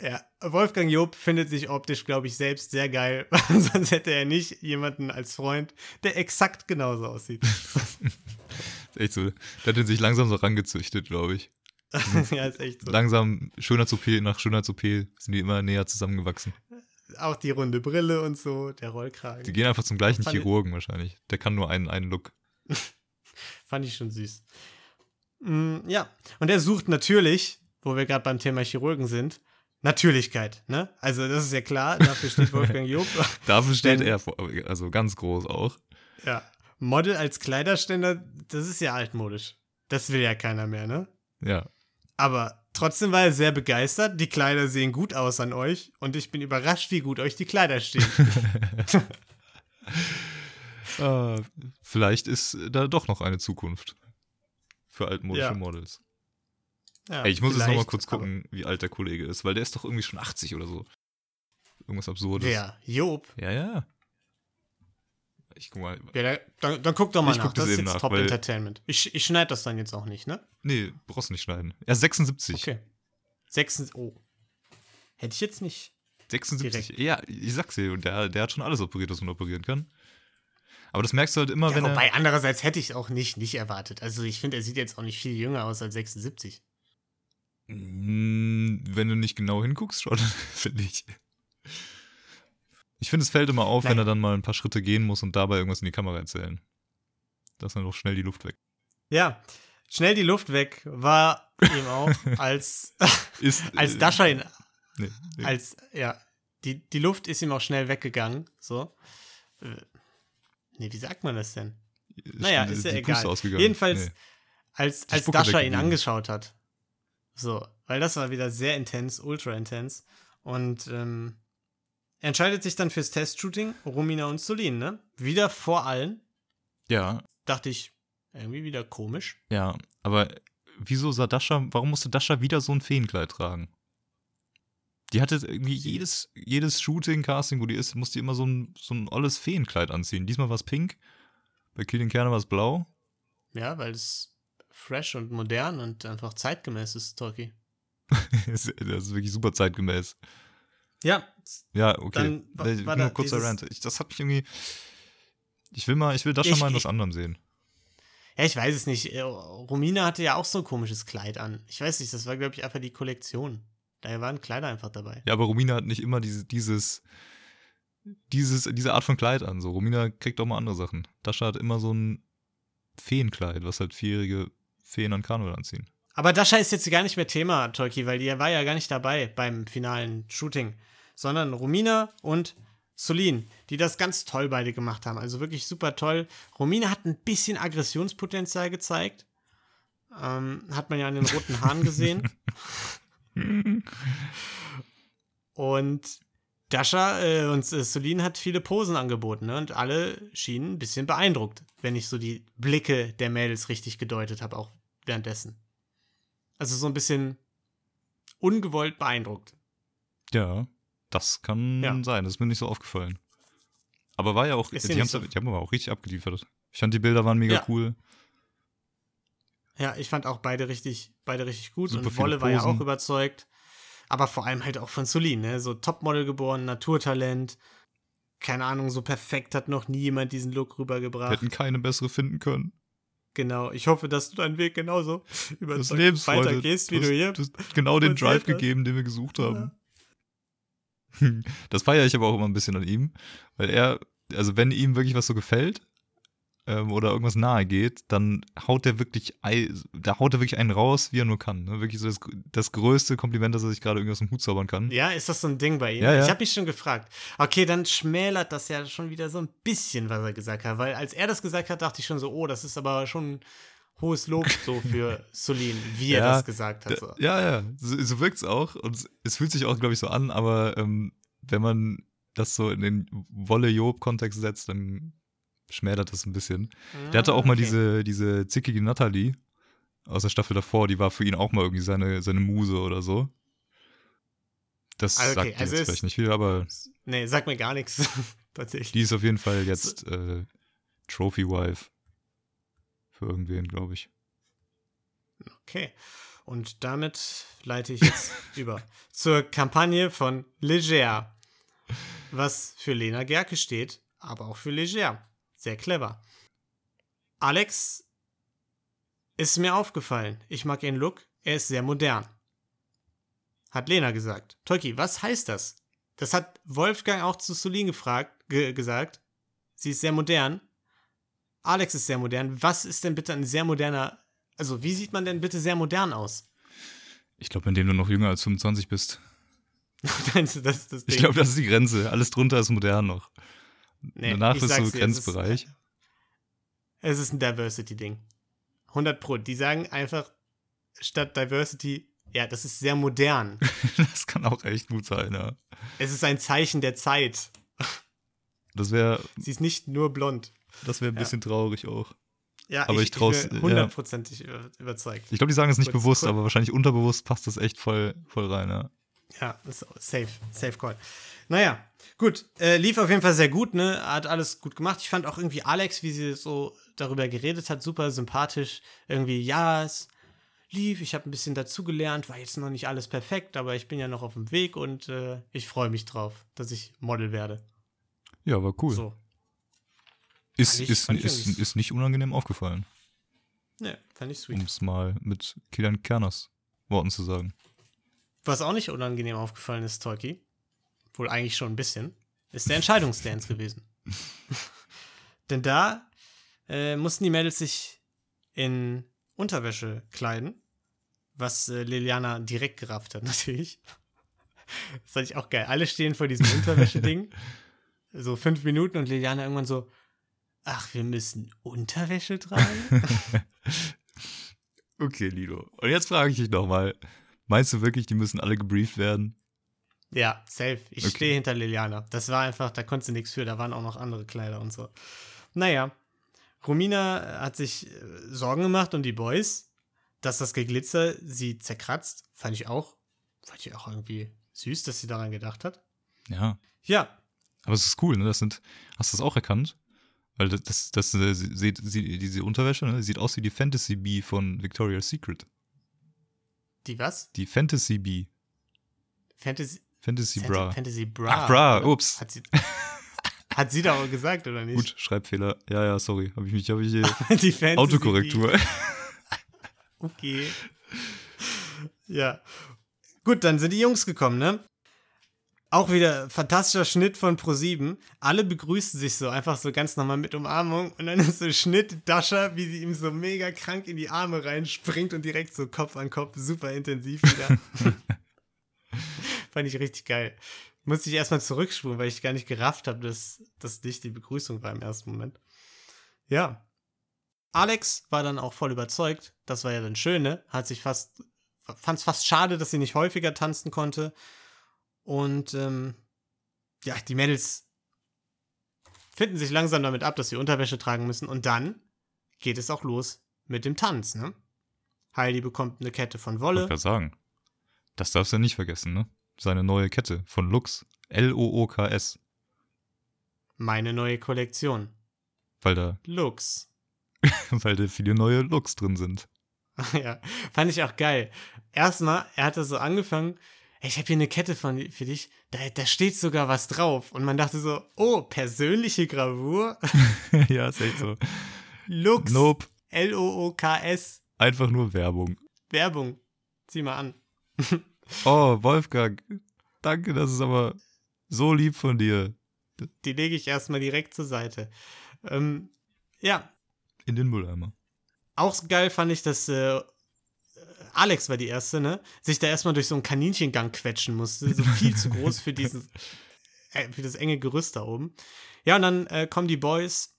ja, Wolfgang Job findet sich optisch, glaube ich, selbst sehr geil. Sonst hätte er nicht jemanden als Freund, der exakt genauso aussieht. echt so. Der hat den sich langsam so rangezüchtet, glaube ich. ja, ist echt so. Langsam Schönheits-OP nach Schönheits-OP sind die immer näher zusammengewachsen. Auch die runde Brille und so, der Rollkragen. Die gehen einfach zum gleichen Fand Chirurgen wahrscheinlich. Der kann nur einen, einen Look. Fand ich schon süß. Mm, ja, und er sucht natürlich, wo wir gerade beim Thema Chirurgen sind, Natürlichkeit. Ne? Also, das ist ja klar, dafür steht Wolfgang Job. Dafür steht Denn- er, vor, also ganz groß auch. ja. Model als Kleiderständer, das ist ja altmodisch. Das will ja keiner mehr, ne? Ja. Aber trotzdem war er sehr begeistert. Die Kleider sehen gut aus an euch und ich bin überrascht, wie gut euch die Kleider stehen. Äh, vielleicht ist da doch noch eine Zukunft für altmodische Ja. Models. Ja, Ey, ich muss jetzt noch mal vielleicht, kurz gucken, wie alt der Kollege ist, weil der ist doch irgendwie schon 80 oder so. Irgendwas Absurdes. Wer? Job? Ja, ja. Ich guck mal. Ja, da, dann, dann guck doch mal Ich nach. guck das das ist jetzt nach, Top Entertainment. Ich, ich schneide das dann jetzt auch nicht, ne? Nee, brauchst du nicht schneiden. Ja, 76. Okay. 76. Oh. Hätte ich jetzt nicht. 76. Ja, ich sag's dir, und der, der hat schon alles operiert, was man operieren kann. Aber das merkst du halt immer, Ja, wenn er. wobei, andererseits hätte ich auch nicht, nicht erwartet. Also, ich finde, er sieht jetzt auch nicht viel jünger aus als 76. Mm, Wenn du nicht genau hinguckst, schon, finde ich. Ich finde, es fällt immer auf, wenn Nein. er dann mal ein paar Schritte gehen muss und dabei irgendwas in die Kamera erzählen. Da ist dann doch schnell die Luft weg. Ja. Schnell die Luft weg war ihm auch, als, Ist, als äh, Dasha ihn Nee, nee. als, ja, die, die Luft ist ihm auch schnell weggegangen, so. Äh, Nee, wie sagt man das denn? Naja, die- ist ja egal. Jedenfalls, Nee. als, als Dasha ihn angeschaut hat. So, weil das war wieder sehr intens, ultra intens. Und ähm, entscheidet sich dann fürs Testshooting, Romina und Solin, ne? Wieder vor allen. Ja, Dachte ich, irgendwie wieder komisch. ja. Aber wieso sah Dasha, warum musste Dasha wieder so ein Feenkleid tragen? Die hatte irgendwie jedes, jedes Shooting, Casting, wo die ist, musste immer so ein, so ein olles Feenkleid anziehen. Diesmal war es pink, bei Kill den Kerne war es blau. Ja, weil es fresh und modern und einfach zeitgemäß ist, Tolki. das ist wirklich super zeitgemäß. Ja, Ja, okay. Dann wa- Äh, war Nur kurzer Rant. Ich, das hat mich irgendwie. Ich will mal, ich will Dasha Ich- mal in was anderem sehen. Ja, ich weiß es nicht. Äh, Romina hatte ja auch so ein komisches Kleid an. Ich weiß nicht, das war, glaube ich, einfach die Kollektion. Daher waren Kleider einfach dabei. Ja, aber Romina hat nicht immer diese, dieses, dieses, diese Art von Kleid an. So, Romina kriegt auch mal andere Sachen. Dasha hat immer so ein Feenkleid, was halt vierjährige Feen an Karneval anziehen. Aber Dasha ist jetzt gar nicht mehr Thema, Tolki, weil die war ja gar nicht dabei beim finalen Shooting. Sondern Romina und Solin, die das ganz toll beide gemacht haben. Also wirklich super toll. Romina hat ein bisschen Aggressionspotenzial gezeigt. Ähm, hat man ja an den roten Haaren gesehen. Und Dasha äh, und äh, Solin hat viele Posen angeboten ne? und alle schienen ein bisschen beeindruckt, wenn ich so die Blicke der Mädels richtig gedeutet habe, auch währenddessen. Also so ein bisschen ungewollt beeindruckt. Ja, das kann Ja. sein. Das ist mir nicht so aufgefallen. Aber war ja auch, Ist die, ja nicht so. die haben aber auch richtig abgeliefert. Ich fand die Bilder waren mega Ja. cool. Ja, ich fand auch beide richtig, beide richtig gut. Super und Wolle war ja auch überzeugt. Aber vor allem halt auch von Solin, ne? So Topmodel geboren, Naturtalent. Keine Ahnung, so perfekt hat noch nie jemand diesen Look Wir rübergebracht. hätten keine bessere finden können. Genau. Ich hoffe, dass du deinen Weg genauso Das überzeugt Lebensfreude. weitergehst, wie du, du hier. du hast genau den Drive gegeben, den wir gesucht haben. Das feiere ich aber auch immer ein bisschen an ihm, weil er, also wenn ihm wirklich was so gefällt ähm, oder irgendwas nahe geht, dann haut er wirklich, ei- da haut er wirklich einen raus, wie er nur kann. Ne? Wirklich so das, das größte Kompliment, das er sich gerade irgendwie aus dem Hut zaubern kann. Ja, ist das so ein Ding bei ihm? Ja, ja. Ich habe mich schon gefragt. Okay, dann schmälert das ja schon wieder so ein bisschen, was er gesagt hat. Weil als er das gesagt hat, dachte ich schon so, oh, das ist aber schon hohes Lob so für Solin, wie er Ja, das gesagt hat. So. Ja, ja, so, so wirkt es auch. Und es fühlt sich auch, glaube ich, so an, aber ähm, wenn man das so in den Wolle-Job-Kontext setzt, dann schmälert das ein bisschen. Der hatte auch mal Ah, Okay. diese, diese zickige Natalie aus der Staffel davor, die war für ihn auch mal irgendwie seine, seine Muse oder so. Das Ah, okay, sagt also jetzt ist- vielleicht nicht viel, aber Nee, sag mir gar nichts. Tatsächlich. die ist auf jeden Fall jetzt äh, Trophy-Wife für irgendwen, glaube ich. Okay. Und damit leite ich jetzt über zur Kampagne von Leger. Was für Lena Gerke steht, aber auch für Leger. Sehr clever. Alex ist mir aufgefallen. Ich mag ihren Look. Er ist sehr modern. Hat Lena gesagt. Tolki, was heißt das? Das hat Wolfgang auch zu Solin gefragt, ge gesagt. Sie ist sehr modern. Alex ist sehr modern. Was ist denn bitte ein sehr moderner also, wie sieht man denn bitte sehr modern aus? Ich glaube, indem du noch jünger als 25 bist. Das ist das Ding? Ich glaube, das ist die Grenze. Alles drunter ist modern noch. Nee, Danach bist du dir, es ist- Grenzbereich. Es ist ein Diversity-Ding. 100 Pro. Die sagen einfach statt Diversity, ja, das ist sehr modern. Das kann auch echt gut sein, ja. es ist ein Zeichen der Zeit. Das wäre Sie ist nicht nur blond. Das wär ein Ja. bisschen traurig auch. Ja, Aber ich trau's- bin hundertprozentig über- überzeugt. Ich glaube, die sagen es nicht bewusst, kurz- aber wahrscheinlich unterbewusst passt das echt voll, voll rein, ja. Ja, safe, safe call. Naja, gut, äh, lief auf jeden Fall sehr gut, ne? Hat alles gut gemacht. Ich fand auch irgendwie Alex, wie sie so darüber geredet hat, super sympathisch. Irgendwie, ja, es lief, ich habe ein bisschen dazugelernt, war jetzt noch nicht alles perfekt, aber ich bin ja noch auf dem Weg und äh, ich freue mich drauf, dass ich Model werde. Ja, war cool. So. Ist, ich- ist, ist, irgendwie- ist nicht unangenehm aufgefallen, Ne, fand ich sweet. um es mal mit Kilian Kerners Worten zu sagen. Was auch nicht unangenehm aufgefallen ist, Tolki, wohl eigentlich schon ein bisschen, ist der Entscheidungsdance gewesen. Denn da äh, mussten die Mädels sich in Unterwäsche kleiden, was äh, Liliana direkt gerafft hat, natürlich. Das fand ich auch geil. Alle stehen vor diesem Unterwäsche-Ding, so fünf Minuten und Liliana irgendwann so, ach, wir müssen Unterwäsche tragen? Okay, Lido. Und jetzt frage ich dich nochmal. Meinst du wirklich, die müssen alle gebrieft werden? Ja, safe. Ich Okay. stehe hinter Liliana. Das war einfach, da konntest du nichts für, da waren auch noch andere Kleider und so. Naja, Romina hat sich äh, Sorgen gemacht um die Boys, dass das Geglitzer sie zerkratzt. Fand ich auch. Fand ich auch irgendwie süß, dass sie daran gedacht hat. Ja. Ja, Aber es ist cool, ne? Das sind. Hast du das auch erkannt? Weil das, das, das äh, sieht, sieht, diese Unterwäsche, ne? Sieht aus wie die Fantasy Bee von Victoria's Secret. die was? Die Fantasy Bee. Fantasy, Fantasy Bra. Fantasy Bra. Ach, Bra, ups. Hat sie, hat sie da auch gesagt, oder nicht? Gut, Schreibfehler. Ja, ja, sorry. Habe ich mich, habe ich hier. die Fantasy Autokorrektur. Okay. Ja. Gut, dann sind die Jungs gekommen, ne? Auch wieder fantastischer Schnitt von Pro7. Alle begrüßen sich so, einfach so ganz normal mit Umarmung. Und dann ist so Schnitt Dasha, wie sie ihm so mega krank in die Arme reinspringt und direkt so Kopf an Kopf, super intensiv wieder. Fand ich richtig geil. Musste ich erstmal zurückspulen, weil ich gar nicht gerafft habe, dass das nicht die Begrüßung war im ersten Moment. Ja. Alex war dann auch voll überzeugt. Das war ja dann schön, ne? Hat sich fast, fand es fast schade, dass sie nicht häufiger tanzen konnte. Und ähm, ja, die Mädels finden sich langsam damit ab, dass sie Unterwäsche tragen müssen. Und dann geht es auch los mit dem Tanz, ne? Heidi bekommt eine Kette von Ich Wolle. wollte gerade sagen. Das darfst du nicht vergessen, ne? Seine neue Kette von Lux. L-O-O-K-S. Meine neue Kollektion. Weil da, Looks. weil da viele neue Looks drin sind. ja, fand ich auch geil. Erstmal, er hatte so angefangen, "Ey, ich habe hier eine Kette von, für dich, da, da steht sogar was drauf. Und man dachte so, oh, persönliche Gravur? ja, ist echt so. Lux. Nope. L-O-O-K-S. Einfach nur Werbung. Werbung. Zieh mal an. Oh, Wolfgang. Danke, das ist aber so lieb von dir. Die lege ich erstmal direkt zur Seite. Ähm, ja, In den Mülleimer. auch geil fand ich, dass äh, Alex war die erste, ne? Sich da erstmal durch so einen Kaninchengang quetschen musste. So viel zu groß für diesen, äh, für das enge Gerüst da oben. Ja, und dann äh, kommen die Boys,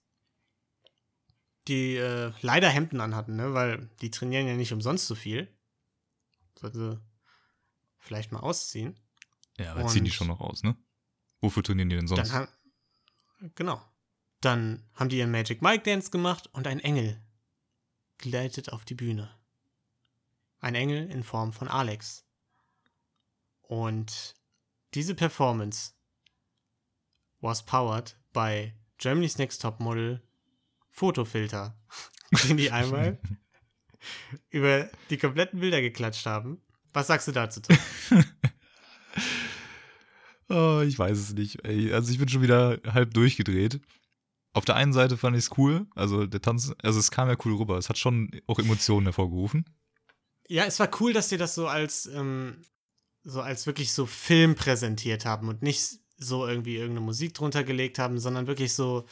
die äh, leider Hemden anhatten, ne? Weil die trainieren ja nicht umsonst so viel. Sollten sie vielleicht mal ausziehen. Ja, aber ziehen die Und- schon noch aus, ne? Wofür trainieren die denn sonst? Dann genau. Dann haben die ihren Magic Mike Dance gemacht und ein Engel gleitet auf die Bühne. Ein Engel in Form von Alex. Und diese Performance was powered by Germany's Next Top Model Fotofilter, den die einmal über die kompletten Bilder geklatscht haben. Was sagst du dazu? Oh, ich weiß es nicht. Also ich bin schon wieder halb durchgedreht. Auf der einen Seite fand ich es cool, also der Tanz, also es kam ja cool rüber. Es hat schon auch Emotionen hervorgerufen. Ja, es war cool, dass sie das so als, ähm, so als wirklich so Film präsentiert haben und nicht so irgendwie irgendeine Musik drunter gelegt haben, sondern wirklich so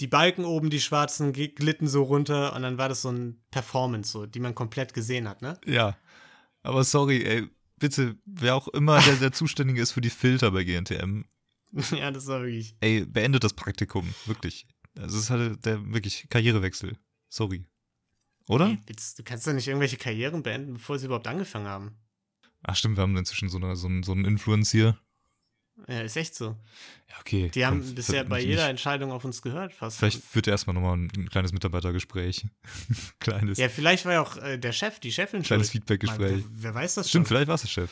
die Balken oben, die schwarzen, glitten so runter und dann war das so ein Performance, so, die man komplett gesehen hat, ne? Ja. Aber sorry, ey, bitte, wer auch immer der, der Zuständige ist für die Filter bei GNTM, ja, das war wirklich. ey, beendet das Praktikum, wirklich. Also es ist halt der wirklich Karrierewechsel. Sorry. Oder? Du kannst doch nicht irgendwelche Karrieren beenden, bevor sie überhaupt angefangen haben. Ach stimmt, wir haben inzwischen so, eine, so, einen, so einen Influencer. Ja, ist echt so. Ja, okay. Die haben komm, bisher bei nicht- jeder Entscheidung auf uns gehört, fast. Vielleicht führt er erstmal nochmal ein, ein kleines Mitarbeitergespräch. kleines, ja, vielleicht war ja auch äh, der Chef, die Chefin kleines. Feedbackgespräch. Wer, wer weiß das Stimmt, schon? vielleicht war es der Chef.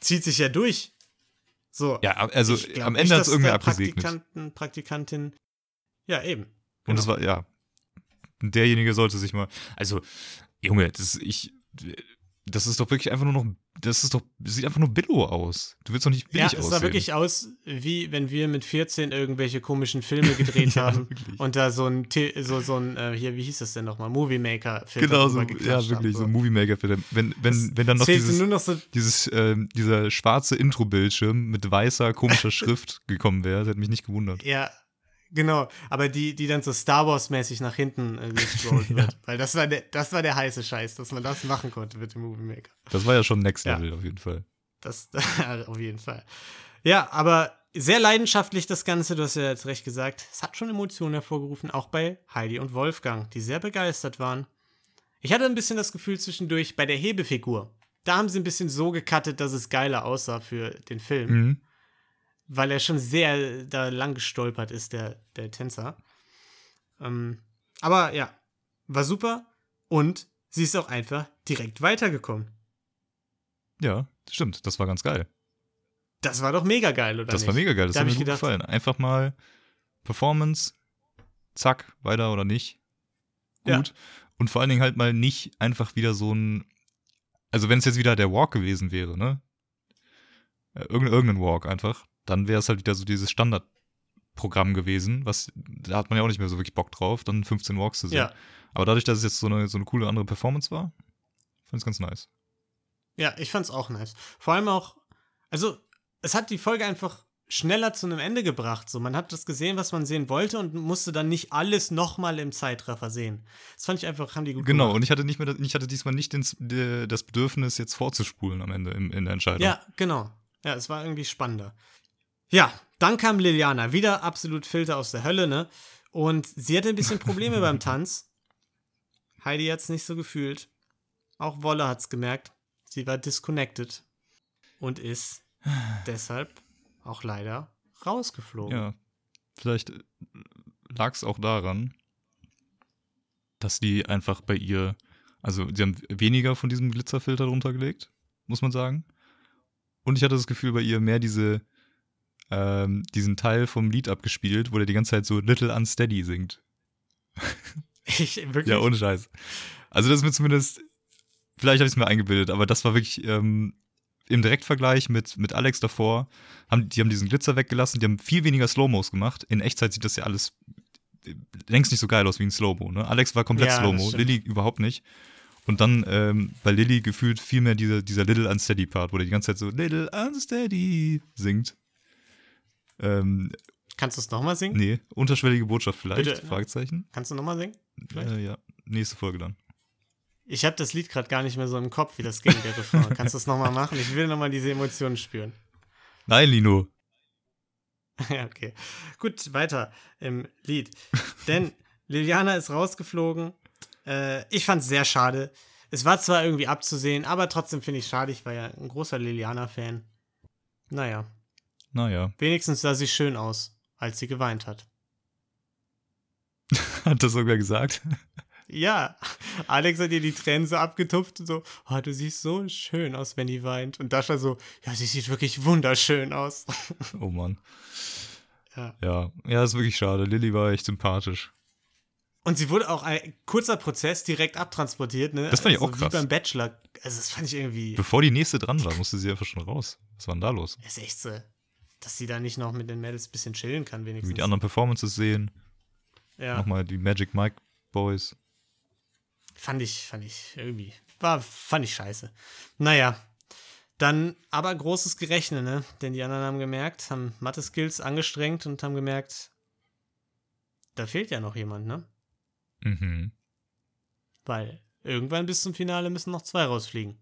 Zieht sich ja durch. So. Ja, also am nicht, Ende hat es irgendwer da abgesegnet. Praktikanten, Praktikantin. Ja, eben. Und das Genau. war, ja. Derjenige sollte sich mal. Also, Junge, das ich. Das ist doch wirklich einfach nur noch. Das ist doch. Das sieht einfach nur Billo aus. Du willst doch nicht Ja, billig es aussehen. sah wirklich aus, wie wenn wir mit 14 irgendwelche komischen Filme gedreht Ja, haben wirklich. und da so ein, so, so ein äh, hier, wie hieß das denn nochmal? Movie Maker Filter Genau so, ja, wirklich, so haben, Movie Maker für den. Wenn, wenn, Es wenn dann noch dieses, nur noch so, dieses, ähm, dieser schwarze Intro-Bildschirm mit weißer, komischer Schrift gekommen wäre, das hätte mich nicht gewundert. ja, genau, aber die, die dann so Star Wars-mäßig nach hinten äh, gescrollt Ja. wird. Weil das war, der, das war der heiße Scheiß, dass man das machen konnte mit dem Movie Maker. Das war ja schon Next Ja. Level auf jeden Fall. Das auf jeden Fall. Ja, aber sehr leidenschaftlich das Ganze, du hast ja jetzt recht gesagt. Es hat schon Emotionen hervorgerufen, auch bei Heidi und Wolfgang, die sehr begeistert waren. Ich hatte ein bisschen das Gefühl zwischendurch bei der Hebefigur. Da haben sie ein bisschen so gecuttet, dass es geiler aussah für den Film, Mhm. Weil er schon sehr da lang gestolpert ist, der, der Tänzer. Ähm, aber ja, war super und sie ist auch einfach direkt weitergekommen. Ja, stimmt, das war ganz geil. Das war doch mega geil, oder das nicht? war mega geil, das Da hat mir gut gedacht- gefallen. Einfach mal Performance, zack, weiter oder nicht. Ja. Gut. Und vor allen Dingen halt mal nicht einfach wieder so ein. Also, wenn es jetzt wieder der Walk gewesen wäre, ne? Äh, Irgendein, irgendein Walk einfach, dann wäre es halt wieder so dieses Standardprogramm gewesen, was, da hat man ja auch nicht mehr so wirklich Bock drauf, dann 15 Walks zu sehen. Ja, Aber dadurch, dass es jetzt so eine, so eine coole andere Performance war, fand ich es ganz nice. Ja, ich fand's auch nice. Vor allem auch, also, es hat die Folge einfach schneller zu einem Ende gebracht. So, man hat das gesehen, was man sehen wollte und musste dann nicht alles nochmal im Zeitraffer sehen. Das fand ich einfach, haben die gut Genau, gemacht. und ich hatte nicht mehr, ich hatte diesmal nicht den, das Bedürfnis, jetzt vorzuspulen am Ende in, in der Entscheidung. Ja, genau. Ja, es war irgendwie spannender. Ja, dann kam Liliana, wieder absolut Filter aus der Hölle, ne? Und sie hatte ein bisschen Probleme beim Tanz. Heidi hat's nicht so gefühlt. Auch Wolle hat's gemerkt. Sie war disconnected. Und ist deshalb auch leider rausgeflogen. Ja, vielleicht lag es auch daran, dass die einfach bei ihr, also sie haben weniger von diesem Glitzerfilter drunter gelegt, muss man sagen. Und ich hatte das Gefühl, bei ihr mehr diese, ähm, diesen Teil vom Lied abgespielt, wo der die ganze Zeit so Little Unsteady singt. Ich, wirklich? Ja, ohne Scheiß. Also das ist mir zumindest, vielleicht habe ich es mir eingebildet, aber das war wirklich ähm, im Direktvergleich mit, mit Alex davor, haben, die haben diesen Glitzer weggelassen, die haben viel weniger Slow-Mos gemacht. In Echtzeit sieht das ja alles äh, längst nicht so geil aus wie ein Slow-Mo. Ne? Alex war komplett Ja, Slow-Mo. Lilly überhaupt nicht. Und dann ähm, bei Lilly gefühlt viel mehr dieser, dieser Little Unsteady Part, wo der die ganze Zeit so Little Unsteady singt. Ähm, Kannst du es nochmal singen? nee, unterschwellige Botschaft vielleicht? Bitte. Fragezeichen. Kannst du nochmal singen? Äh, ja, nächste Folge dann. Ich habe das Lied gerade gar nicht mehr so im Kopf, wie das ging, der Refrain. Kannst du es nochmal machen? Ich will nochmal diese Emotionen spüren. Nein, Lino. ja, okay. Gut, weiter im Lied. Denn Liliana ist rausgeflogen. Äh, ich fand es sehr schade. Es war zwar irgendwie abzusehen, aber trotzdem finde ich schade. Ich war ja ein großer Liliana-Fan. Naja, Naja, wenigstens sah sie schön aus, als sie geweint hat. hat das sogar gesagt. Ja, Alex hat ihr die Tränen so abgetupft und so, oh, du siehst so schön aus, wenn die weint. Und Dasha so, ja, sie sieht wirklich wunderschön aus. Oh Mann. Ja. Ja, ja, ist wirklich schade. Lilly war echt sympathisch. Und sie wurde auch ein kurzer Prozess direkt abtransportiert, ne? Das fand ich auch Wie krass. beim Bachelor. Also, das fand ich irgendwie, Bevor die nächste dran war, musste sie einfach schon raus. Was war denn da los? ist echt so, dass sie da nicht noch mit den Mädels ein bisschen chillen kann, wenigstens. Wie die anderen Performances sehen. ja, Nochmal die Magic Mike Boys. fand ich, fand ich irgendwie, war, fand ich scheiße. Naja, dann aber großes Gerechne, ne? Denn die anderen haben gemerkt, haben Mathe-Skills angestrengt und haben gemerkt, da fehlt ja noch jemand, ne? Mhm. Weil irgendwann bis zum Finale müssen noch zwei rausfliegen.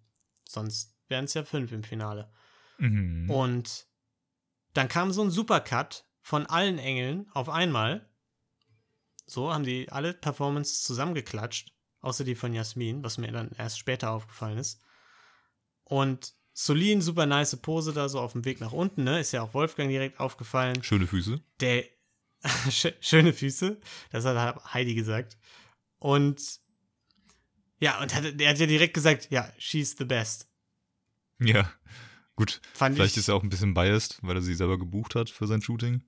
Sonst wären es ja fünf im Finale. Mhm. Und dann kam so ein Supercut von allen Engeln auf einmal. So haben die alle Performances zusammengeklatscht, außer die von Jasmin, was mir dann erst später aufgefallen ist. Und Solin, super nice Pose da so auf dem Weg nach unten, ne? Ist ja auch Wolfgang direkt aufgefallen. Schöne Füße. Der Sch- schöne Füße, das hat Heidi gesagt. Und ja, und hat, er hat ja direkt gesagt, ja, she's the best. Ja. Gut. Fand Vielleicht ich, ist er auch ein bisschen biased, weil er sie selber gebucht hat für sein Shooting.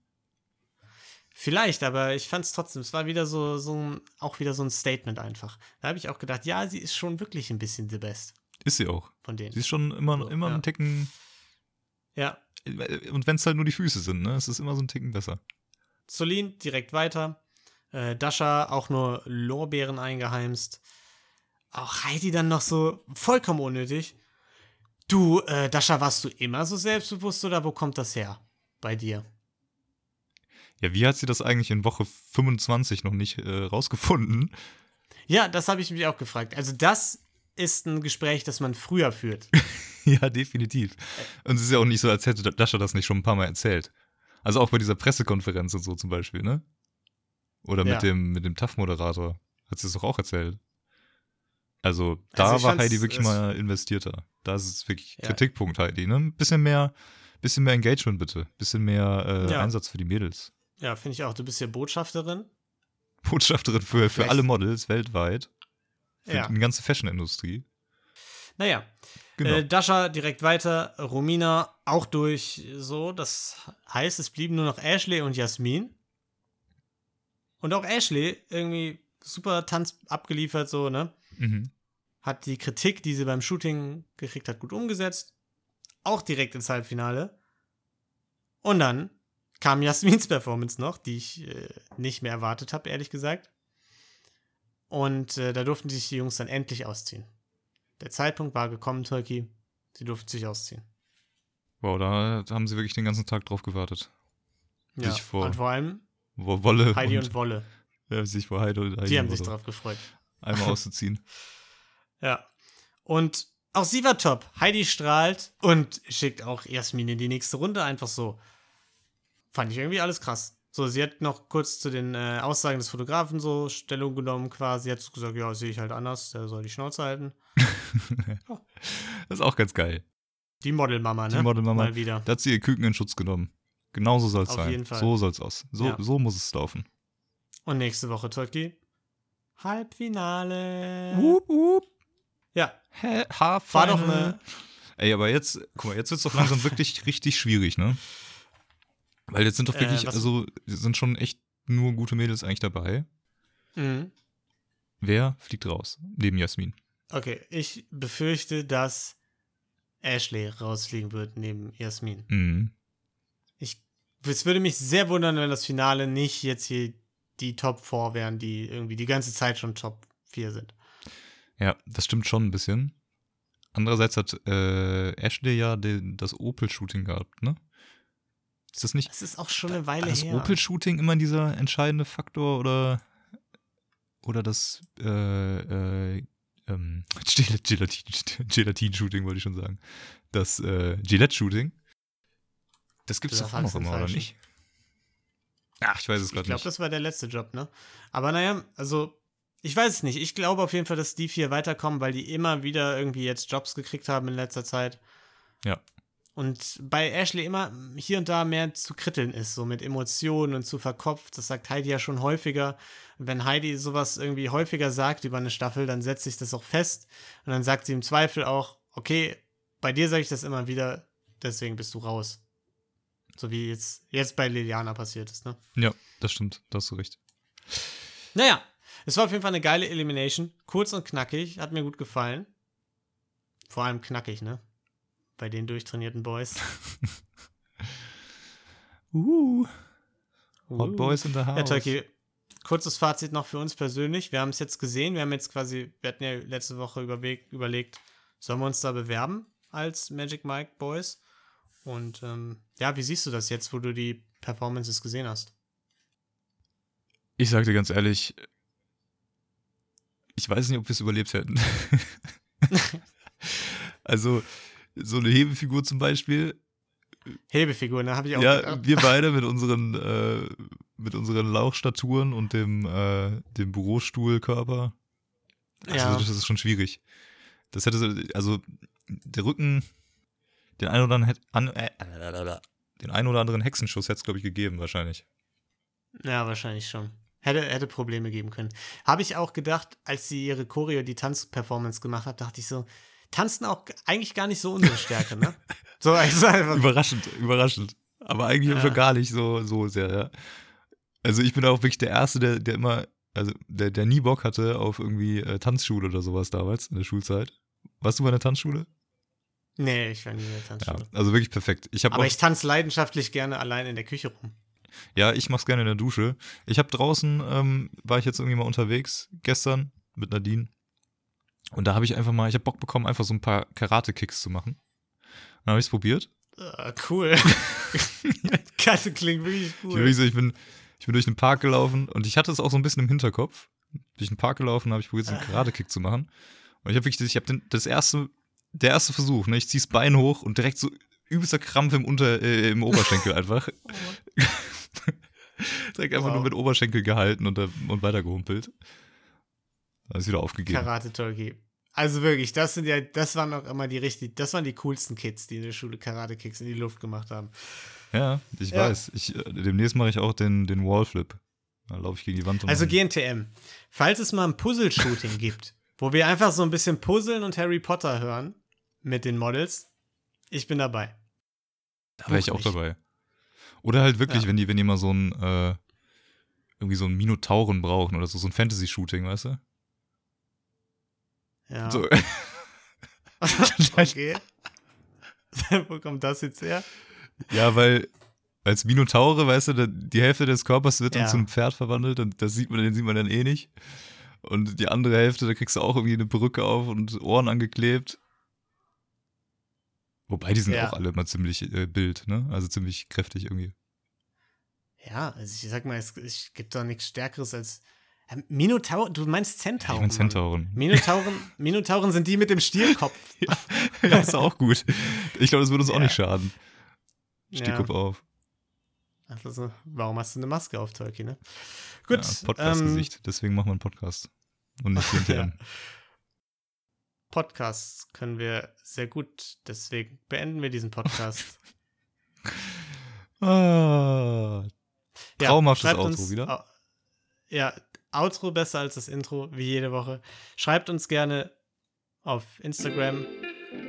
Vielleicht, aber ich fand es trotzdem, es war wieder so, so ein, auch wieder so ein Statement einfach. Da habe ich auch gedacht, ja, sie ist schon wirklich ein bisschen the best Ist sie auch. von denen. Sie ist schon immer, So, immer ja. einen Ticken. ja, Und wenn es halt nur die Füße sind, ne? Es ist immer so ein Ticken besser. Solin direkt weiter. Äh, Dasha auch nur Lorbeeren eingeheimst. Auch Heidi dann noch so vollkommen unnötig. Du, äh, Dasha, warst du immer so selbstbewusst oder wo kommt das her bei dir? Ja, wie hat sie das eigentlich in Woche 25 noch nicht äh, rausgefunden? Ja, das habe ich mich auch gefragt. Also das ist ein Gespräch, das man früher führt. ja, definitiv. Und es ist ja auch nicht so, als hätte Dasha das nicht schon ein paar Mal erzählt. Also auch bei dieser Pressekonferenz und so zum Beispiel, ne? Oder mit Ja. dem, mit dem TAF-Moderator. Hat sie es doch auch erzählt. Also da Also war Heidi wirklich mal investierter. Da ist es wirklich Ja. Kritikpunkt, Heidi, ne? Ein bisschen mehr, bisschen mehr Engagement bitte. Bisschen mehr äh, Ja. Einsatz für die Mädels. Ja, finde ich auch. Du bist hier Botschafterin. Botschafterin für, für alle Models weltweit. Für Ja. die ganze Fashion-Industrie. Naja, Genau. Äh, Dasha direkt weiter, Romina auch durch so. Das heißt, es blieben nur noch Ashley und Jasmin. Und auch Ashley irgendwie super Tanz abgeliefert, so, ne? Mhm. Hat die Kritik, die sie beim Shooting gekriegt hat, gut umgesetzt. Auch direkt ins Halbfinale. Und dann kam Jasmins Performance noch, die ich äh, nicht mehr erwartet habe, ehrlich gesagt. Und äh, da durften sich die Jungs dann endlich ausziehen. Der Zeitpunkt war gekommen, Turkey. Sie durften sich ausziehen. Wow, da haben sie wirklich den ganzen Tag drauf gewartet. Ja. Vor- Und vor allem Wo Wolle Heidi und, und Wolle. ja, sich vor Heidi und Heidi Die haben sich drauf gefreut. Einmal auszuziehen. Ja. Und auch sie war top. Heidi strahlt und schickt auch Jasmin in die nächste Runde einfach so. Fand ich irgendwie alles krass. So, sie hat noch kurz zu den äh, Aussagen des Fotografen so Stellung genommen quasi. Hat gesagt, ja, sehe ich halt anders, der soll die Schnauze halten. Das ist auch ganz geil. Die Modelmama, ne? Die Modelmama. Mal wieder. Da hat sie ihr Küken in Schutz genommen. Genauso soll es Auf sein. jeden Fall. So soll es aus. So, Ja. so muss es laufen. Und nächste Woche, Turkey. Halbfinale. Wup, wup. Ja, Hä? war doch eine. Ey, aber jetzt, guck mal, jetzt wird es doch langsam wirklich richtig schwierig, ne? Weil jetzt sind doch Äh, wirklich, was- also sind schon echt nur gute Mädels eigentlich dabei. Mhm. Wer fliegt raus? Neben Jasmin. Okay, ich befürchte, dass Ashley rausfliegen wird neben Jasmin. Mhm. Ich, es würde mich sehr wundern, wenn das Finale nicht jetzt hier die Top 4 wären, die irgendwie die ganze Zeit schon Top 4 sind. Ja, das stimmt schon ein bisschen. Andererseits hat äh, Ashley ja den, das Opel-Shooting gehabt, ne? Ist das nicht Das ist auch schon eine Weile das her. Opel-Shooting immer dieser entscheidende Faktor oder oder das äh, äh, ähm, Gelat- Gelatin- Gelatin-Shooting wollte ich schon sagen. Das äh, Gillette-Shooting. Das gibt's Du doch auch noch immer, oder nicht? Ach, ich weiß es Ich gerade glaube, nicht. das war der letzte Job, ne? Aber naja, also, ich weiß es nicht. Ich glaube auf jeden Fall, dass die vier weiterkommen, weil die immer wieder irgendwie jetzt Jobs gekriegt haben in letzter Zeit. Ja. Und bei Ashley immer hier und da mehr zu kritteln ist, so mit Emotionen und zu verkopft. Das sagt Heidi ja schon häufiger. Und wenn Heidi sowas irgendwie häufiger sagt über eine Staffel, dann setzt sich das auch fest. Und dann sagt sie im Zweifel auch, okay, bei dir sage ich das immer wieder, deswegen bist du raus. So wie jetzt, jetzt bei Liliana passiert ist, ne? Ja, das stimmt. Da hast du recht. Naja, es war auf jeden Fall eine geile Elimination. Kurz und knackig, hat mir gut gefallen. Vor allem knackig, ne? Bei den durchtrainierten Boys. Uh, Hot Uh. Boys in the House. Ja, Turkey, kurzes Fazit noch für uns persönlich. Wir haben es jetzt gesehen. Wir haben jetzt quasi, wir hatten ja letzte Woche überweg, überlegt, sollen wir uns da bewerben als Magic Mike Boys? Und ähm, ja, wie siehst du das jetzt, wo du die Performances gesehen hast? Ich sag dir ganz ehrlich, ich weiß nicht, ob wir es überlebt hätten. also, so eine Hebefigur zum Beispiel. Hebefigur, ne? Habe ich auch Ja, gedacht. wir beide mit unseren, äh, mit unseren Lauchstaturen und dem, äh, dem Bürostuhlkörper. Also, Ja. das ist schon schwierig. Das hätte, so- also, der Rücken, den einen oder anderen, an, äh, den einen oder anderen Hexenschuss hätte es, glaube ich, gegeben, wahrscheinlich. Ja, wahrscheinlich schon. Hätte, hätte Probleme geben können. Habe ich auch gedacht, als sie ihre Choreo, die Tanzperformance gemacht hat, dachte ich so, tanzen auch eigentlich gar nicht so unsere Stärke, ne? So, also einfach, Überraschend, überraschend. Aber eigentlich Ja. schon gar nicht so, so sehr, ja. Also ich bin auch wirklich der Erste, der, der immer, also der, der nie Bock hatte auf irgendwie äh, Tanzschule oder sowas damals in der Schulzeit. Warst du bei einer Tanzschule? Nee, ich war nie in der Ja, Tanzschule. also wirklich perfekt. Ich Aber auch, ich tanze leidenschaftlich gerne allein in der Küche rum. ja, ich mach's gerne in der Dusche. Ich habe draußen, ähm, war ich jetzt irgendwie mal unterwegs gestern mit Nadine. Und da habe ich einfach mal, ich habe Bock bekommen, einfach so ein paar Karate-Kicks zu machen. Dann habe ich's probiert. Äh, cool. das klingt wirklich Ich, bin cool. wirklich so, ich, bin, ich bin durch den Park gelaufen und ich hatte es auch so ein bisschen im Hinterkopf. Durch den Park gelaufen habe ich probiert, so einen Karate-Kick zu machen. Und ich habe wirklich, ich habe das erste, der erste Versuch, ne, ich zieh's Bein hoch und direkt so übelster Krampf im, Unter, äh, im Oberschenkel einfach. direkt einfach Wow. nur mit Oberschenkel gehalten und, da- und weitergehumpelt. Dann ist wieder aufgegeben. Karate Turkey. Also wirklich, das sind ja, das waren auch immer die richtig, das waren die coolsten Kids, die in der Schule Karate-Kicks in die Luft gemacht haben. Ja, ich Ja. weiß. Ich, äh, demnächst mache ich auch den, den Wallflip. Da laufe ich gegen die Wand Also GNTM. Falls es mal ein Puzzle-Shooting gibt, wo wir einfach so ein bisschen puzzeln und Harry Potter hören mit den Models, ich bin dabei. Da wäre ich auch mich. dabei. Oder halt wirklich, Ja. wenn die, wenn die mal so ein, äh, irgendwie so ein Minotauren brauchen oder so, so ein Fantasy-Shooting, weißt du? Ja. So, okay. wo kommt das jetzt her? ja, weil als Minotaure, weißt du, die Hälfte des Körpers wird Ja. dann zum Pferd verwandelt und das sieht man, den sieht man dann eh nicht. Und die andere Hälfte, da kriegst du auch irgendwie eine Perücke auf und Ohren angeklebt. Wobei, die sind Ja. auch alle immer ziemlich äh, Bild, ne? Also ziemlich kräftig irgendwie. Ja, also ich sag mal, es, es gibt doch nichts Stärkeres als. Ähm, Minotaur, du meinst Ich Zentauren. mein Mann. Zentauren. Minotauren, Minotauren sind die mit dem Stierkopf. ja, ist auch gut. Ich glaube, das würde uns auch Ja. nicht schaden. Ja. Stehkopf auf. Also, warum hast du eine Maske auf, Turkey, ne? Gut. Ja, Podcast-Gesicht. Deswegen machen wir einen Podcast. Und nicht hinterher. Podcasts können wir sehr gut, deswegen beenden wir diesen Podcast. ah, Traumhaftes schreibt Outro wieder. au- Ja, Outro besser als das Intro, wie jede Woche. Schreibt uns gerne auf Instagram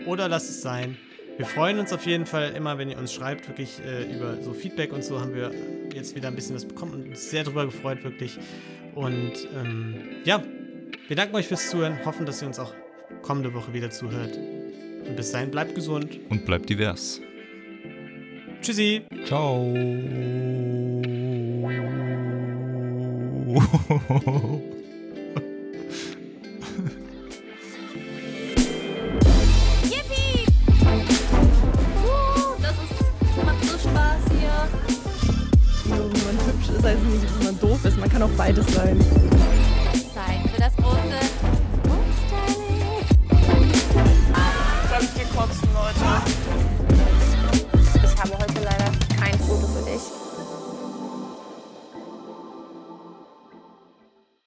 oder lasst es sein. Wir freuen uns auf jeden Fall immer, wenn ihr uns schreibt, wirklich äh, über so Feedback und so haben wir jetzt wieder ein bisschen was bekommen und uns sehr drüber gefreut, wirklich. Und ähm, ja, wir danken euch fürs Zuhören, hoffen, dass ihr uns auch kommende Woche wieder zuhört. Und bis dahin bleibt gesund. Und bleibt divers. Tschüssi. Ciao. Yippie! Uh, das ist, macht so Spaß hier. Wenn man hübsch ist, heißt nicht, dass man doof ist. Man kann auch beides sein. close